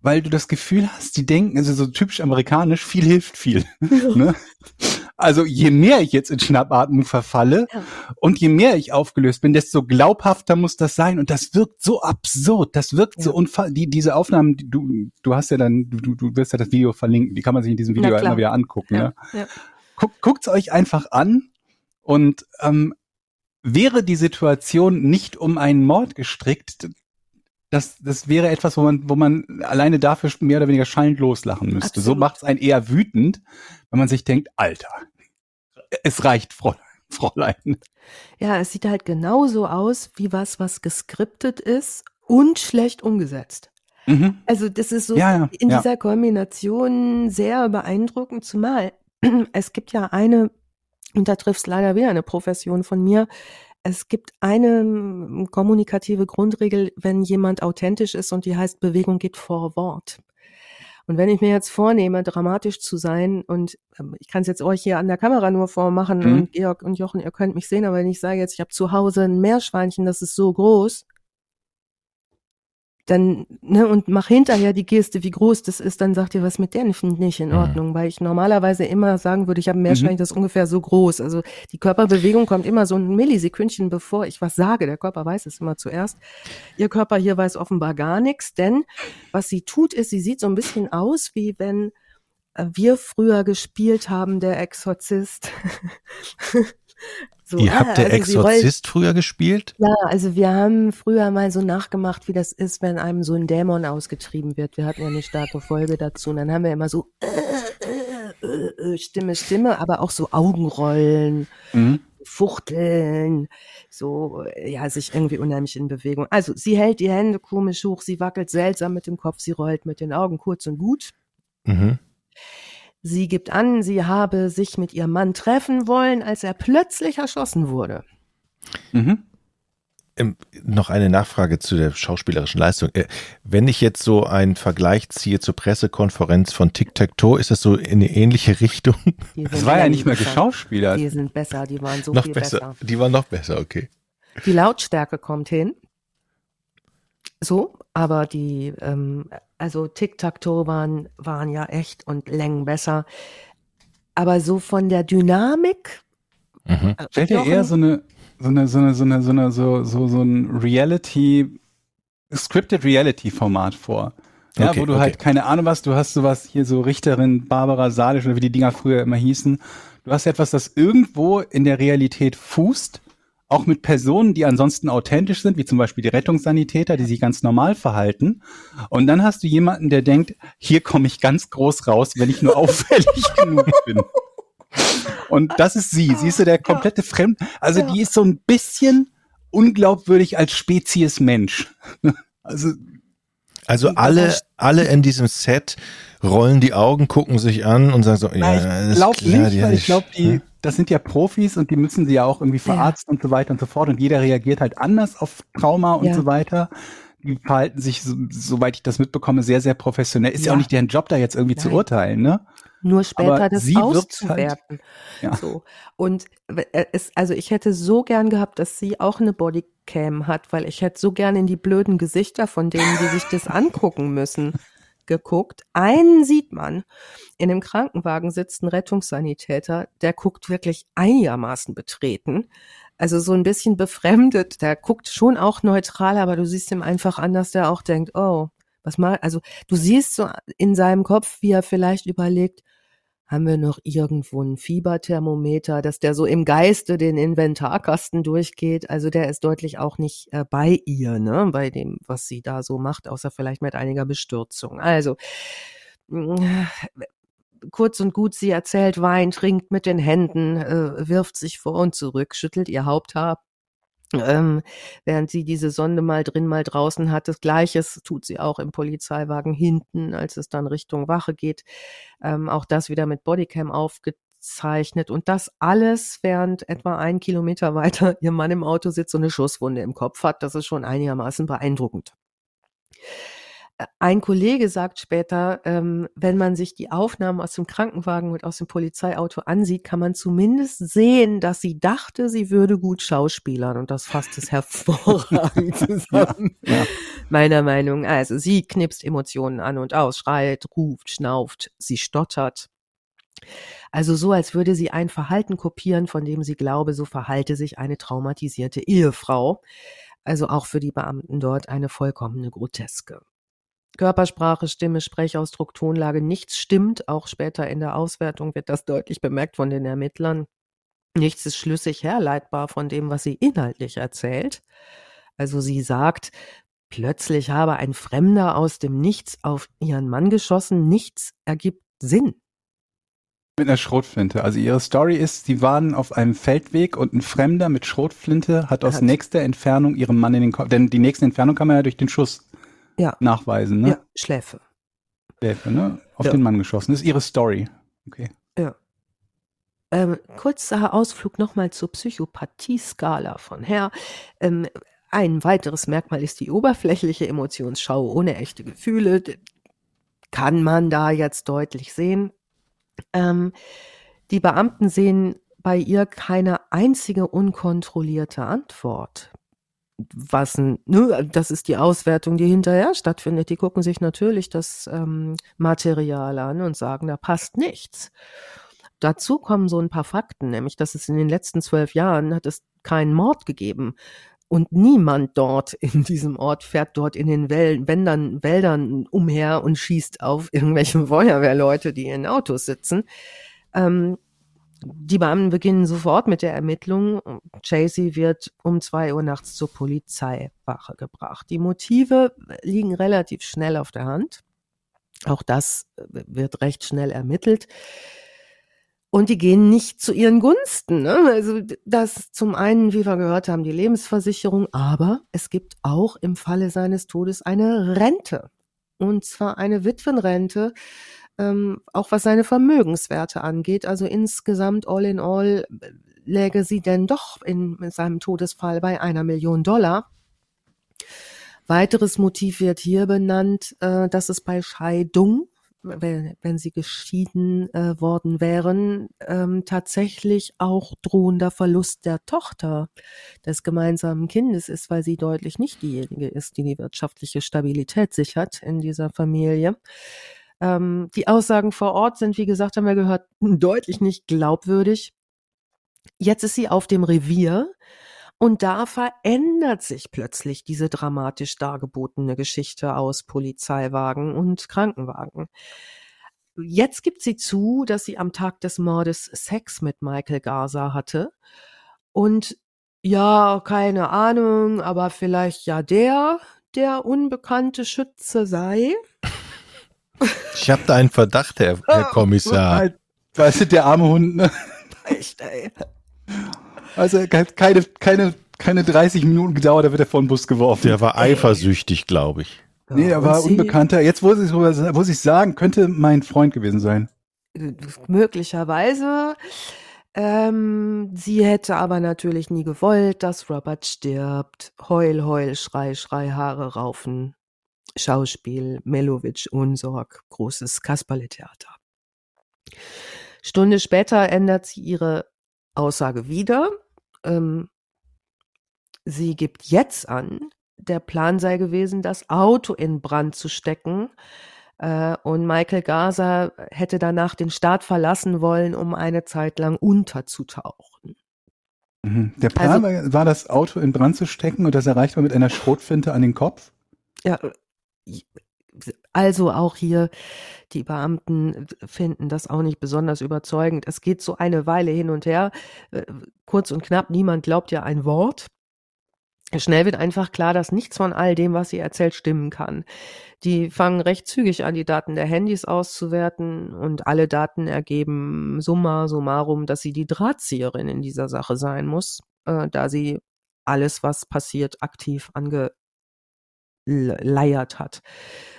weil du das Gefühl hast, die denken, also so typisch amerikanisch, viel hilft viel. ne? Also je mehr ich jetzt in Schnappatmung verfalle ja. und je mehr ich aufgelöst bin, desto glaubhafter muss das sein. Und das wirkt so absurd, das wirkt ja. so unfall. Die, diese Aufnahmen, die, du, du hast ja dann, du, du wirst ja das Video verlinken, die kann man sich in diesem Video immer wieder angucken. Ja. Ne? Guckt, guckt's euch einfach an und ähm, wäre die Situation nicht um einen Mord gestrickt, das, das wäre etwas, wo man, wo man alleine dafür mehr oder weniger schallend loslachen müsste. Absolut. So macht es einen eher wütend, wenn man sich denkt, Alter, es reicht, Fräulein. Ja, es sieht halt genauso aus wie was, was geskriptet ist und schlecht umgesetzt. Mhm. Also das ist so ja, ja, in ja. dieser Kombination sehr beeindruckend, zumal es gibt ja eine, und da trifft es leider wieder eine Profession von mir, es gibt eine hm, kommunikative Grundregel, wenn jemand authentisch ist und die heißt, Bewegung geht vor Wort. Und wenn ich mir jetzt vornehme, dramatisch zu sein und ähm, ich kann es jetzt euch hier an der Kamera nur vormachen mhm. und Georg und Jochen, ihr könnt mich sehen, aber wenn ich sage jetzt, ich habe zu Hause ein Meerschweinchen, das ist so groß, dann, ne, und mach hinterher die Geste, wie groß das ist, dann sagt ihr, was mit der nicht in mhm. Ordnung, mhm. weil ich normalerweise immer sagen würde, ich habe ein Meerschweinchen, mhm. das ist ungefähr so groß. Also die Körperbewegung kommt immer so ein Millisekündchen, bevor ich was sage. Der Körper weiß es immer zuerst. Ihr Körper hier weiß offenbar gar nichts, denn was sie tut, ist, sie sieht so ein bisschen aus, wie wenn äh, wir früher gespielt haben, der Exorzist. So, Ihr habt ah, der also Exorzist früher gespielt? Ja, also wir haben früher mal so nachgemacht, wie das ist, wenn einem so ein Dämon ausgetrieben wird. Wir hatten ja eine starke Folge dazu. Und dann haben wir immer so äh, äh, äh, Stimme, Stimme, aber auch so Augenrollen, mhm. Fuchteln, so, ja, sich irgendwie unheimlich in Bewegung. Also sie hält die Hände komisch hoch, sie wackelt seltsam mit dem Kopf, sie rollt mit den Augen kurz und gut. Mhm. Sie gibt an, sie habe sich mit ihrem Mann treffen wollen, als er plötzlich erschossen wurde. Mhm. Ähm, noch eine Nachfrage zu der schauspielerischen Leistung. Äh, wenn ich jetzt so einen Vergleich ziehe zur Pressekonferenz von Tic Tac Toe, ist das so in eine ähnliche Richtung? Das war ja nicht mehr geschauspielert. Die sind besser, die waren so noch viel besser. besser. Die waren noch besser, okay. Die Lautstärke kommt hin. So, aber die, ähm, also Tic-Tac-Toe waren, waren ja echt und Längen besser. Aber so von der Dynamik. Mhm. Äh, Stellt dir eher so eine, so eine, so eine, so eine, so eine, so, so, so ein Reality, Scripted Reality Format vor. Ja, okay, wo du okay. halt keine Ahnung was, du hast sowas hier so Richterin Barbara Salisch oder wie die Dinger früher immer hießen. Du hast etwas, das irgendwo in der Realität fußt, auch mit Personen, die ansonsten authentisch sind, wie zum Beispiel die Rettungssanitäter, die sich ganz normal verhalten. Und dann hast du jemanden, der denkt, hier komme ich ganz groß raus, wenn ich nur auffällig genug bin. Und das ist sie. Siehst du, der komplette Fremd, also die ist so ein bisschen unglaubwürdig als Spezies Mensch. Also, also alle, alle in diesem Set rollen die Augen, gucken sich an und sagen so, ja, ich glaube nicht, weil ich glaube, die, hm? Das sind ja Profis und die müssen sie ja auch irgendwie verarzten ja. und so weiter und so fort und jeder reagiert halt anders auf Trauma und ja. so weiter. Die verhalten sich, so, soweit ich das mitbekomme, sehr, sehr professionell. Ist ja, ja auch nicht deren Job, da jetzt irgendwie Nein. zu urteilen, ne? Nur später Aber das auszuwerten. Halt, ja. So. Und äh, es, also ich hätte so gern gehabt, dass sie auch eine Bodycam hat, weil ich hätte so gern in die blöden Gesichter von denen, die sich das angucken müssen geguckt. Einen sieht man. In dem Krankenwagen sitzt ein Rettungssanitäter, der guckt wirklich einigermaßen betreten. Also so ein bisschen befremdet. Der guckt schon auch neutral, aber du siehst ihm einfach an, dass der auch denkt, oh, was mal, also du siehst so in seinem Kopf, wie er vielleicht überlegt, haben wir noch irgendwo ein Fieberthermometer, dass der so im Geiste den Inventarkasten durchgeht. Also der ist deutlich auch nicht äh, bei ihr, ne, bei dem, was sie da so macht, außer vielleicht mit einiger Bestürzung. Also äh, kurz und gut, sie erzählt Wein, trinkt mit den Händen, äh, wirft sich vor und zurück, schüttelt ihr Haupthaar ähm, während sie diese Sonde mal drin, mal draußen hat. Das Gleiches tut sie auch im Polizeiwagen hinten, als es dann Richtung Wache geht. Ähm, auch das wieder mit Bodycam aufgezeichnet. Und das alles, während etwa ein Kilometer weiter ihr Mann im Auto sitzt und eine Schusswunde im Kopf hat. Das ist schon einigermaßen beeindruckend. Ein Kollege sagt später, ähm, wenn man sich die Aufnahmen aus dem Krankenwagen und aus dem Polizeiauto ansieht, kann man zumindest sehen, dass sie dachte, sie würde gut schauspielern und das fasst es hervorragend zusammen. Ja, ja. Meiner Meinung. Also sie knipst Emotionen an und aus, schreit, ruft, schnauft, sie stottert. Also so, als würde sie ein Verhalten kopieren, von dem sie glaube, so verhalte sich eine traumatisierte Ehefrau. Also auch für die Beamten dort eine vollkommene Groteske. Körpersprache, Stimme, Sprechausdruck, Tonlage, nichts stimmt. Auch später in der Auswertung wird das deutlich bemerkt von den Ermittlern. Nichts ist schlüssig herleitbar von dem, was sie inhaltlich erzählt. Also sie sagt, plötzlich habe ein Fremder aus dem Nichts auf ihren Mann geschossen. Nichts ergibt Sinn. Mit einer Schrotflinte. Also ihre Story ist, sie waren auf einem Feldweg und ein Fremder mit Schrotflinte hat aus hat. nächster Entfernung ihrem Mann in den Kopf, denn die nächste Entfernung kann man ja durch den Schuss ja. nachweisen, ne? Ja, Schläfe. Schläfe, ne? Auf ja. den Mann geschossen. Das ist ihre Story. Okay. Ja. Ähm, kurzer Ausflug nochmal zur Psychopathie-Skala von Herr. Ähm, ein weiteres Merkmal ist die oberflächliche Emotionsschau ohne echte Gefühle. Kann man da jetzt deutlich sehen. Ähm, die Beamten sehen bei ihr keine einzige unkontrollierte Antwort was, ne, das ist die Auswertung, die hinterher stattfindet. Die gucken sich natürlich das ähm, Material an und sagen, da passt nichts. Dazu kommen so ein paar Fakten, nämlich, dass es in den letzten zwölf Jahren hat es keinen Mord gegeben. Und niemand dort in diesem Ort fährt dort in den Wäldern, Wäldern umher und schießt auf irgendwelche Feuerwehrleute, die in Autos sitzen. Ähm, die Beamten beginnen sofort mit der Ermittlung. Chasey wird um zwei Uhr nachts zur Polizeiwache gebracht. Die Motive liegen relativ schnell auf der Hand. Auch das wird recht schnell ermittelt. Und die gehen nicht zu ihren Gunsten. Ne? Also das zum einen, wie wir gehört haben, die Lebensversicherung, aber es gibt auch im Falle seines Todes eine Rente. Und zwar eine Witwenrente, ähm, auch was seine Vermögenswerte angeht. Also insgesamt all in all läge sie denn doch in, in seinem Todesfall bei einer Million Dollar. Weiteres Motiv wird hier benannt, äh, dass es bei Scheidung, wenn, wenn sie geschieden äh, worden wären, ähm, tatsächlich auch drohender Verlust der Tochter des gemeinsamen Kindes ist, weil sie deutlich nicht diejenige ist, die die wirtschaftliche Stabilität sichert in dieser Familie. Ähm, die Aussagen vor Ort sind, wie gesagt, haben wir gehört, deutlich nicht glaubwürdig. Jetzt ist sie auf dem Revier und da verändert sich plötzlich diese dramatisch dargebotene Geschichte aus Polizeiwagen und Krankenwagen. Jetzt gibt sie zu, dass sie am Tag des Mordes Sex mit Michael Garza hatte. Und ja, keine Ahnung, aber vielleicht ja der, der unbekannte Schütze sei. Ich habe da einen Verdacht, Herr, Herr Kommissar. Weißt du, der arme Hund, ne? Echt, ey. Also keine, keine, keine 30 Minuten gedauert, da wird er vor den Bus geworfen. Der war eifersüchtig, glaube ich. Nee, er war unbekannter. Jetzt, wo ich, ich sagen, könnte mein Freund gewesen sein. Möglicherweise. Ähm, sie hätte aber natürlich nie gewollt, dass Robert stirbt. Heul, heul, schrei, schrei, Haare raufen. Schauspiel, Melowitsch, Unsorg, großes Kasperletheater. Stunde später ändert sie ihre Aussage wieder. Ähm, sie gibt jetzt an, der Plan sei gewesen, das Auto in Brand zu stecken. Äh, und Michael Gaza hätte danach den Staat verlassen wollen, um eine Zeit lang unterzutauchen. Mhm. Der Plan also, war, das Auto in Brand zu stecken und das erreicht man mit einer Schrotfinte an den Kopf? Ja, Also auch hier, die Beamten finden das auch nicht besonders überzeugend. Es geht so eine Weile hin und her. Äh, kurz und knapp, niemand glaubt ja ein Wort. Schnell wird einfach klar, dass nichts von all dem, was sie erzählt, stimmen kann. Die fangen recht zügig an, die Daten der Handys auszuwerten und alle Daten ergeben summa summarum, dass sie die Drahtzieherin in dieser Sache sein muss, äh, da sie alles, was passiert, aktiv angeleiert hat.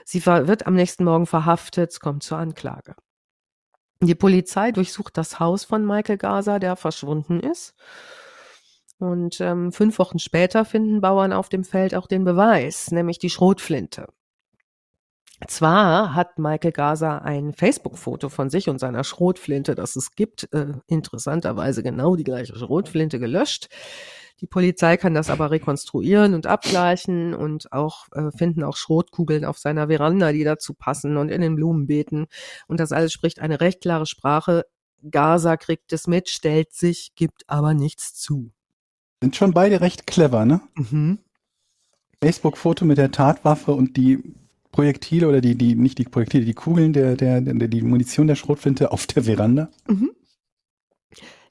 Sie wird am nächsten Morgen verhaftet, kommt zur Anklage. Die Polizei durchsucht das Haus von Michael Gaza, der verschwunden ist. Und ähm, fünf Wochen später finden Bauern auf dem Feld auch den Beweis, nämlich die Schrotflinte. Zwar hat Michael Gaza ein Facebook-Foto von sich und seiner Schrotflinte, das es gibt, äh, interessanterweise genau die gleiche Schrotflinte gelöscht. Die Polizei kann das aber rekonstruieren und abgleichen und auch äh, finden auch Schrotkugeln auf seiner Veranda, die dazu passen und in den Blumenbeeten. Und das alles spricht eine recht klare Sprache. Gaza kriegt es mit, stellt sich, gibt aber nichts zu. Sind schon beide recht clever, ne? Mhm. Facebook-Foto mit der Tatwaffe und die Projektile oder die, die, nicht die Projektile, die Kugeln der, der, der die Munition der Schrotflinte auf der Veranda. Mhm.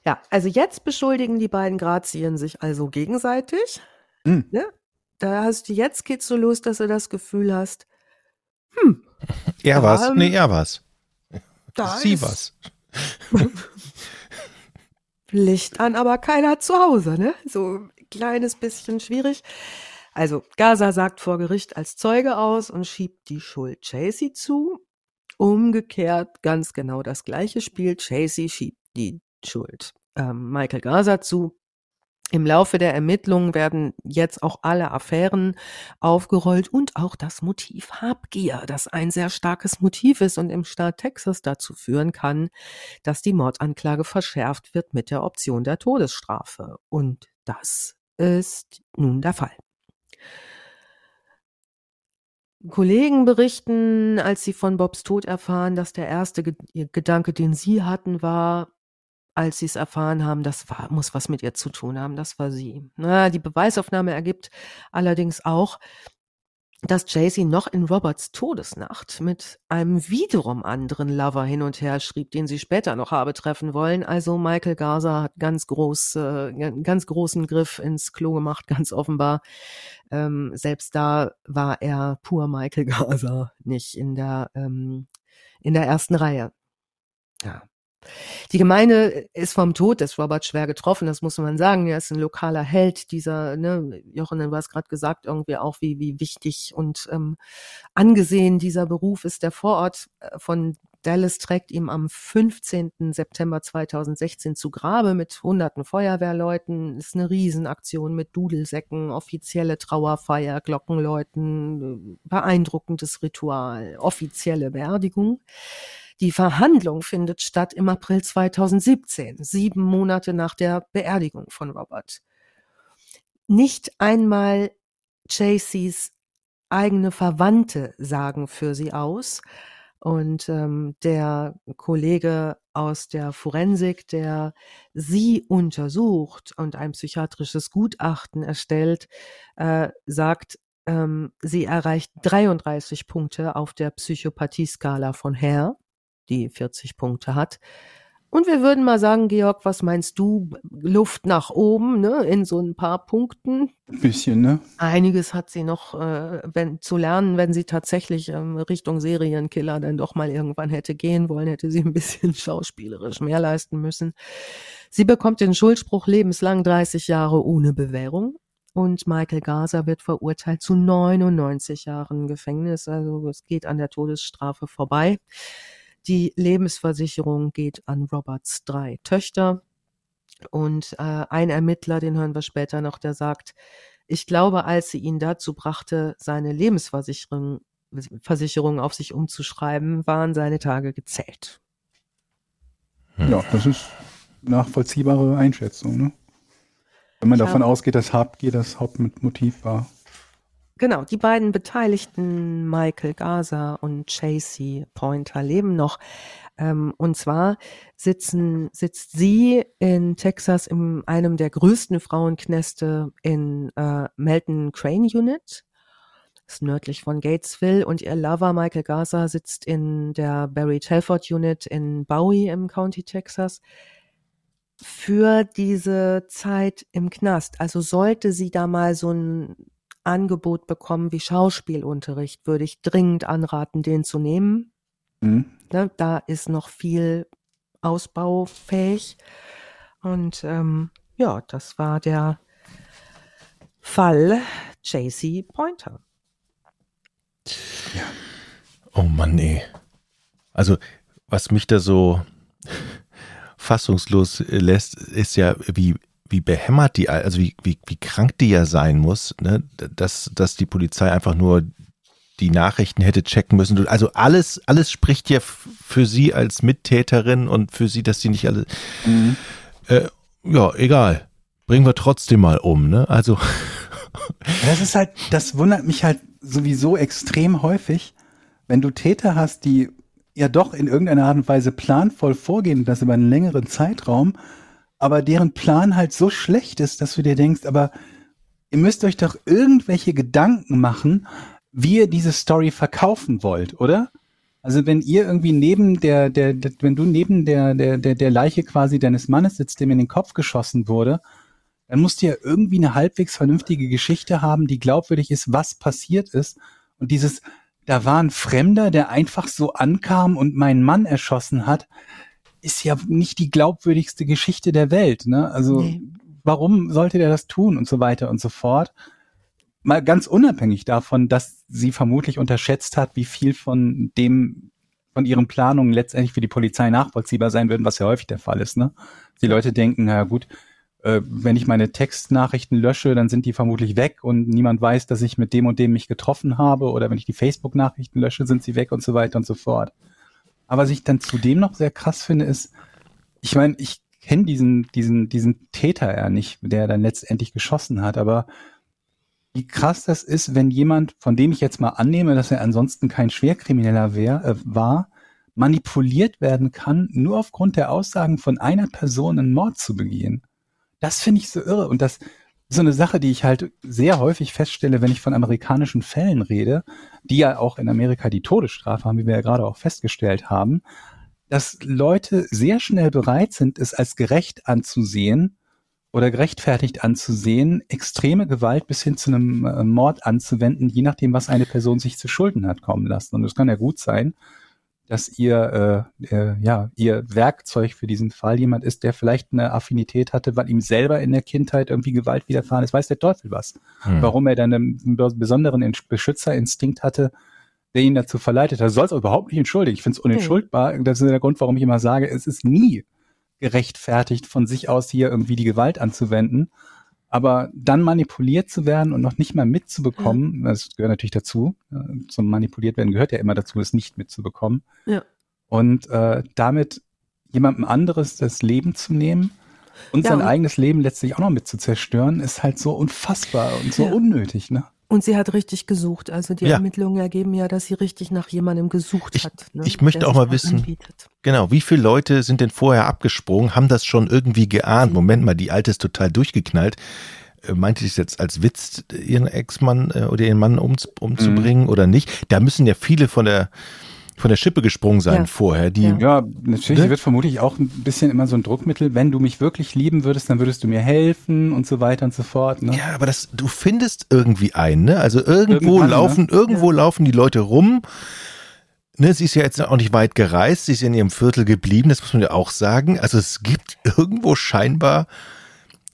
Ja, also jetzt beschuldigen die beiden Grazien sich also gegenseitig. Mhm. Ne? Da hast du, jetzt geht's so los, dass du das Gefühl hast, hm. Er was? Ähm, nee, er was. Da Sie was. Licht an, aber keiner zu Hause, ne? So ein kleines bisschen schwierig. Also Gaza sagt vor Gericht als Zeuge aus und schiebt die Schuld Chasey zu. Umgekehrt ganz genau das gleiche Spiel. Chasey schiebt die Schuld ähm, Michael Gaza zu. Im Laufe der Ermittlungen werden jetzt auch alle Affären aufgerollt und auch das Motiv Habgier, das ein sehr starkes Motiv ist und im Staat Texas dazu führen kann, dass die Mordanklage verschärft wird mit der Option der Todesstrafe. Und das ist nun der Fall. Kollegen berichten, als sie von Bobs Tod erfahren, dass der erste Gedanke, den sie hatten, war, als sie es erfahren haben, das war, muss was mit ihr zu tun haben, das war sie. Na, die Beweisaufnahme ergibt allerdings auch, dass Jaycee noch in Roberts Todesnacht mit einem wiederum anderen Lover hin und her schrieb, den sie später noch habe treffen wollen. Also Michael Gaza hat ganz groß, äh, ganz großen Griff ins Klo gemacht, ganz offenbar. Ähm, selbst da war er pur Michael Gaza, nicht in der ähm, in der ersten Reihe. Ja. Die Gemeinde ist vom Tod des Robert schwer getroffen, das muss man sagen. Er ist ein lokaler Held, dieser, ne, Jochen, du hast gerade gesagt, irgendwie auch, wie, wie wichtig und ähm, angesehen dieser Beruf ist. Der Vorort äh, von Dallas trägt ihm am 15. September 2016 zu Grabe mit hunderten Feuerwehrleuten. Ist eine Riesenaktion mit Dudelsäcken, offizielle Trauerfeier, Glockenläuten, beeindruckendes Ritual, offizielle Beerdigung. Die Verhandlung findet statt im April 2017, sieben Monate nach der Beerdigung von Robert. Nicht einmal Chaseys eigene Verwandte sagen für sie aus. Und ähm, der Kollege aus der Forensik, der sie untersucht und ein psychiatrisches Gutachten erstellt, äh, sagt, ähm, sie erreicht 33 Punkte auf der Psychopathie-Skala von Hare die 40 Punkte hat. Und wir würden mal sagen, Georg, was meinst du? Luft nach oben, ne, in so ein paar Punkten. Ein bisschen, ne? Einiges hat sie noch äh, wenn, zu lernen, wenn sie tatsächlich ähm, Richtung Serienkiller dann doch mal irgendwann hätte gehen wollen, hätte sie ein bisschen schauspielerisch mehr leisten müssen. Sie bekommt den Schuldspruch lebenslang 30 Jahre ohne Bewährung. Und Michael Gaza wird verurteilt zu 99 Jahren Gefängnis. Also es geht an der Todesstrafe vorbei. Die Lebensversicherung geht an Roberts drei Töchter. Und äh, ein Ermittler, den hören wir später noch, der sagt, ich glaube, als sie ihn dazu brachte, seine Lebensversicherung Versicherung auf sich umzuschreiben, waren seine Tage gezählt. Hm. Ja, das ist nachvollziehbare Einschätzung. Ne? Wenn man ich davon ausgeht, dass Habgier das Hauptmotiv war. Genau, die beiden Beteiligten, Michael Gaza und Chasey Pointer, leben noch. Ähm, und zwar sitzen, sitzt sie in Texas in einem der größten Frauenkneste in äh, Melton Crane Unit. ist nördlich von Gatesville und ihr Lover Michael Garza sitzt in der Barry Telford Unit in Bowie im County Texas für diese Zeit im Knast. Also sollte sie da mal so ein Angebot bekommen wie Schauspielunterricht, würde ich dringend anraten, den zu nehmen. Mhm. Ne, da ist noch viel ausbaufähig. Und ähm, ja, das war der Fall JC Pointer. Ja. Oh Mann, nee. Also, was mich da so fassungslos lässt, ist ja, wie, wie behämmert die, also wie, wie, wie krank die ja sein muss, ne? dass, dass die Polizei einfach nur die Nachrichten hätte checken müssen. Also alles, alles spricht ja für sie als Mittäterin und für sie, dass sie nicht alle. Mhm. Äh, ja, egal. Bringen wir trotzdem mal um, ne? Also. Das ist halt, das wundert mich halt sowieso extrem häufig, wenn du Täter hast, die ja doch in irgendeiner Art und Weise planvoll vorgehen, das über einen längeren Zeitraum, aber deren Plan halt so schlecht ist, dass du dir denkst, aber ihr müsst euch doch irgendwelche Gedanken machen, wie ihr diese Story verkaufen wollt, oder? Also wenn ihr irgendwie neben der, der, der wenn du neben der, der, der, der Leiche quasi deines Mannes sitzt, dem in den Kopf geschossen wurde, dann musst du ja irgendwie eine halbwegs vernünftige Geschichte haben, die glaubwürdig ist, was passiert ist. Und dieses, da war ein Fremder, der einfach so ankam und meinen Mann erschossen hat, ist ja nicht die glaubwürdigste Geschichte der Welt. Ne? Also nee. warum sollte der das tun und so weiter und so fort? Mal ganz unabhängig davon, dass sie vermutlich unterschätzt hat, wie viel von dem, von ihren Planungen letztendlich für die Polizei nachvollziehbar sein würden, was ja häufig der Fall ist. Ne? Die Leute denken, na gut, äh, wenn ich meine Textnachrichten lösche, dann sind die vermutlich weg und niemand weiß, dass ich mit dem und dem mich getroffen habe. Oder wenn ich die Facebook-Nachrichten lösche, sind sie weg und so weiter und so fort. Aber was ich dann zudem noch sehr krass finde, ist, ich meine, ich kenne diesen, diesen, diesen Täter ja nicht, der dann letztendlich geschossen hat, aber wie krass das ist, wenn jemand, von dem ich jetzt mal annehme, dass er ansonsten kein Schwerkrimineller wär, äh, war, manipuliert werden kann, nur aufgrund der Aussagen von einer Person einen Mord zu begehen. Das finde ich so irre. Und das so eine Sache, die ich halt sehr häufig feststelle, wenn ich von amerikanischen Fällen rede, die ja auch in Amerika die Todesstrafe haben, wie wir ja gerade auch festgestellt haben, dass Leute sehr schnell bereit sind, es als gerecht anzusehen, oder gerechtfertigt anzusehen, extreme Gewalt bis hin zu einem äh, Mord anzuwenden, je nachdem, was eine Person sich zu Schulden hat kommen lassen. Und es kann ja gut sein, dass ihr äh, äh, ja ihr Werkzeug für diesen Fall jemand ist, der vielleicht eine Affinität hatte, weil ihm selber in der Kindheit irgendwie Gewalt widerfahren ist, weiß der Teufel was. Hm. Warum er dann einen besonderen Beschützerinstinkt hatte, der ihn dazu verleitet hat. Soll es überhaupt nicht entschuldigen. Ich finde es unentschuldbar. Hm. Das ist der Grund, warum ich immer sage, es ist nie gerechtfertigt, von sich aus hier irgendwie die Gewalt anzuwenden. Aber dann manipuliert zu werden und noch nicht mal mitzubekommen, ja. das gehört natürlich dazu. Zum manipuliert werden gehört ja immer dazu, es nicht mitzubekommen. Ja. Und äh, damit jemandem anderes das Leben zu nehmen und ja, sein und eigenes Leben letztlich auch noch mit zu zerstören, ist halt so unfassbar und so unnötig, ne? Und sie hat richtig gesucht. Also die ja. Ermittlungen ergeben ja, dass sie richtig nach jemandem gesucht ich, hat. Ne, ich möchte auch mal wissen, anbietet. genau, wie viele Leute sind denn vorher abgesprungen, haben das schon irgendwie geahnt? Mhm. Moment mal, die Alte ist total durchgeknallt. Äh, meinte ich es jetzt als Witz, ihren Ex-Mann äh, oder ihren Mann um, umzubringen mhm. oder nicht? Da müssen ja viele von der von der Schippe gesprungen sein ja. vorher. Die, ja. ja, natürlich ne? wird vermutlich auch ein bisschen immer so ein Druckmittel. Wenn du mich wirklich lieben würdest, dann würdest du mir helfen und so weiter und so fort. Ne? Ja, aber das, du findest irgendwie einen, ne? Also irgendwo Irgendwann, ne? laufen, ne? irgendwo ja. laufen die Leute rum. Ne, sie ist ja jetzt auch nicht weit gereist, sie ist in ihrem Viertel geblieben, das muss man ja auch sagen. Also es gibt irgendwo scheinbar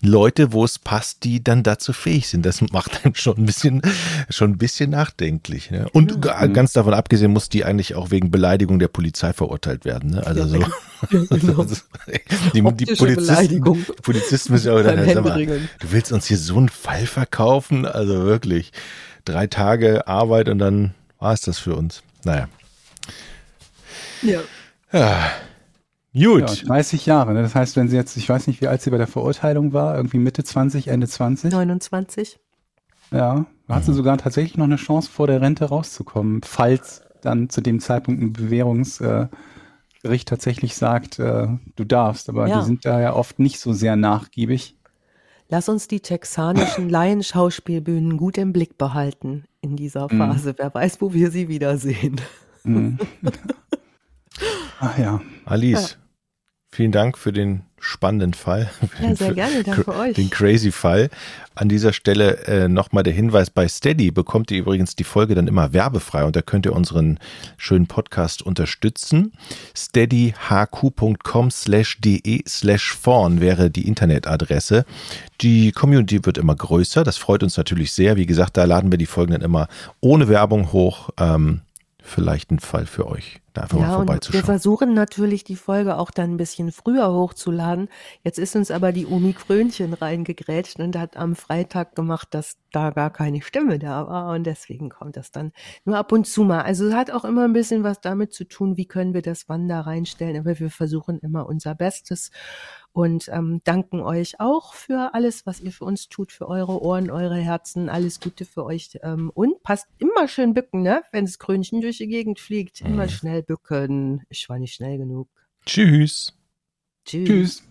Leute, wo es passt, die dann dazu fähig sind. Das macht einen schon ein bisschen, schon ein bisschen nachdenklich. Ne? Und mhm. ganz davon abgesehen muss die eigentlich auch wegen Beleidigung der Polizei verurteilt werden. Ne? Also so. Ja, genau. die, die, Polizisten, Polizisten müssen ja auch dann, sag mal, du willst uns hier so einen Fall verkaufen? Also wirklich. Drei Tage Arbeit und dann war es das für uns. Naja. Ja. Ja. Gut. Ja, 30 Jahre. Ne? Das heißt, wenn sie jetzt, ich weiß nicht, wie alt sie bei der Verurteilung war, irgendwie Mitte 20, Ende 20. 29. Ja, hat sie sogar tatsächlich noch eine Chance, vor der Rente rauszukommen, falls dann zu dem Zeitpunkt ein Bewährungsgericht tatsächlich sagt, äh, du darfst. Aber ja. die sind da ja oft nicht so sehr nachgiebig. Lass uns die texanischen Laienschauspielbühnen gut im Blick behalten in dieser Phase. Wer weiß, wo wir sie wiedersehen. Mhm. Ach ja. Alice, vielen Dank für den spannenden Fall. Ja, sehr gerne, danke euch. Den crazy Fall. An dieser Stelle äh, nochmal der Hinweis, bei Steady bekommt ihr übrigens die Folge dann immer werbefrei und da könnt ihr unseren schönen Podcast unterstützen. steadyhq.com slash de slash vorn wäre die Internetadresse. Die Community wird immer größer, das freut uns natürlich sehr. Wie gesagt, da laden wir die Folgen dann immer ohne Werbung hoch. Ähm, vielleicht ein Fall für euch, da einfach mal Ja, und wir vorbeizuschauen. versuchen natürlich die Folge auch dann ein bisschen früher hochzuladen. Jetzt ist uns aber die Omi Krönchen reingegrätscht und hat am Freitag gemacht, dass da gar keine Stimme da war und deswegen kommt das dann nur ab und zu mal. Also es hat auch immer ein bisschen was damit zu tun, wie können wir das wann da reinstellen, aber wir versuchen immer unser Bestes und ähm, danken euch auch für alles, was ihr für uns tut, für eure Ohren, eure Herzen. Alles Gute für euch. Ähm, und passt immer schön bücken, ne? Wenn das Krönchen durch die Gegend fliegt. Immer Mhm. Schnell bücken. Ich war nicht schnell genug. Tschüss. Tschüss. Tschüss.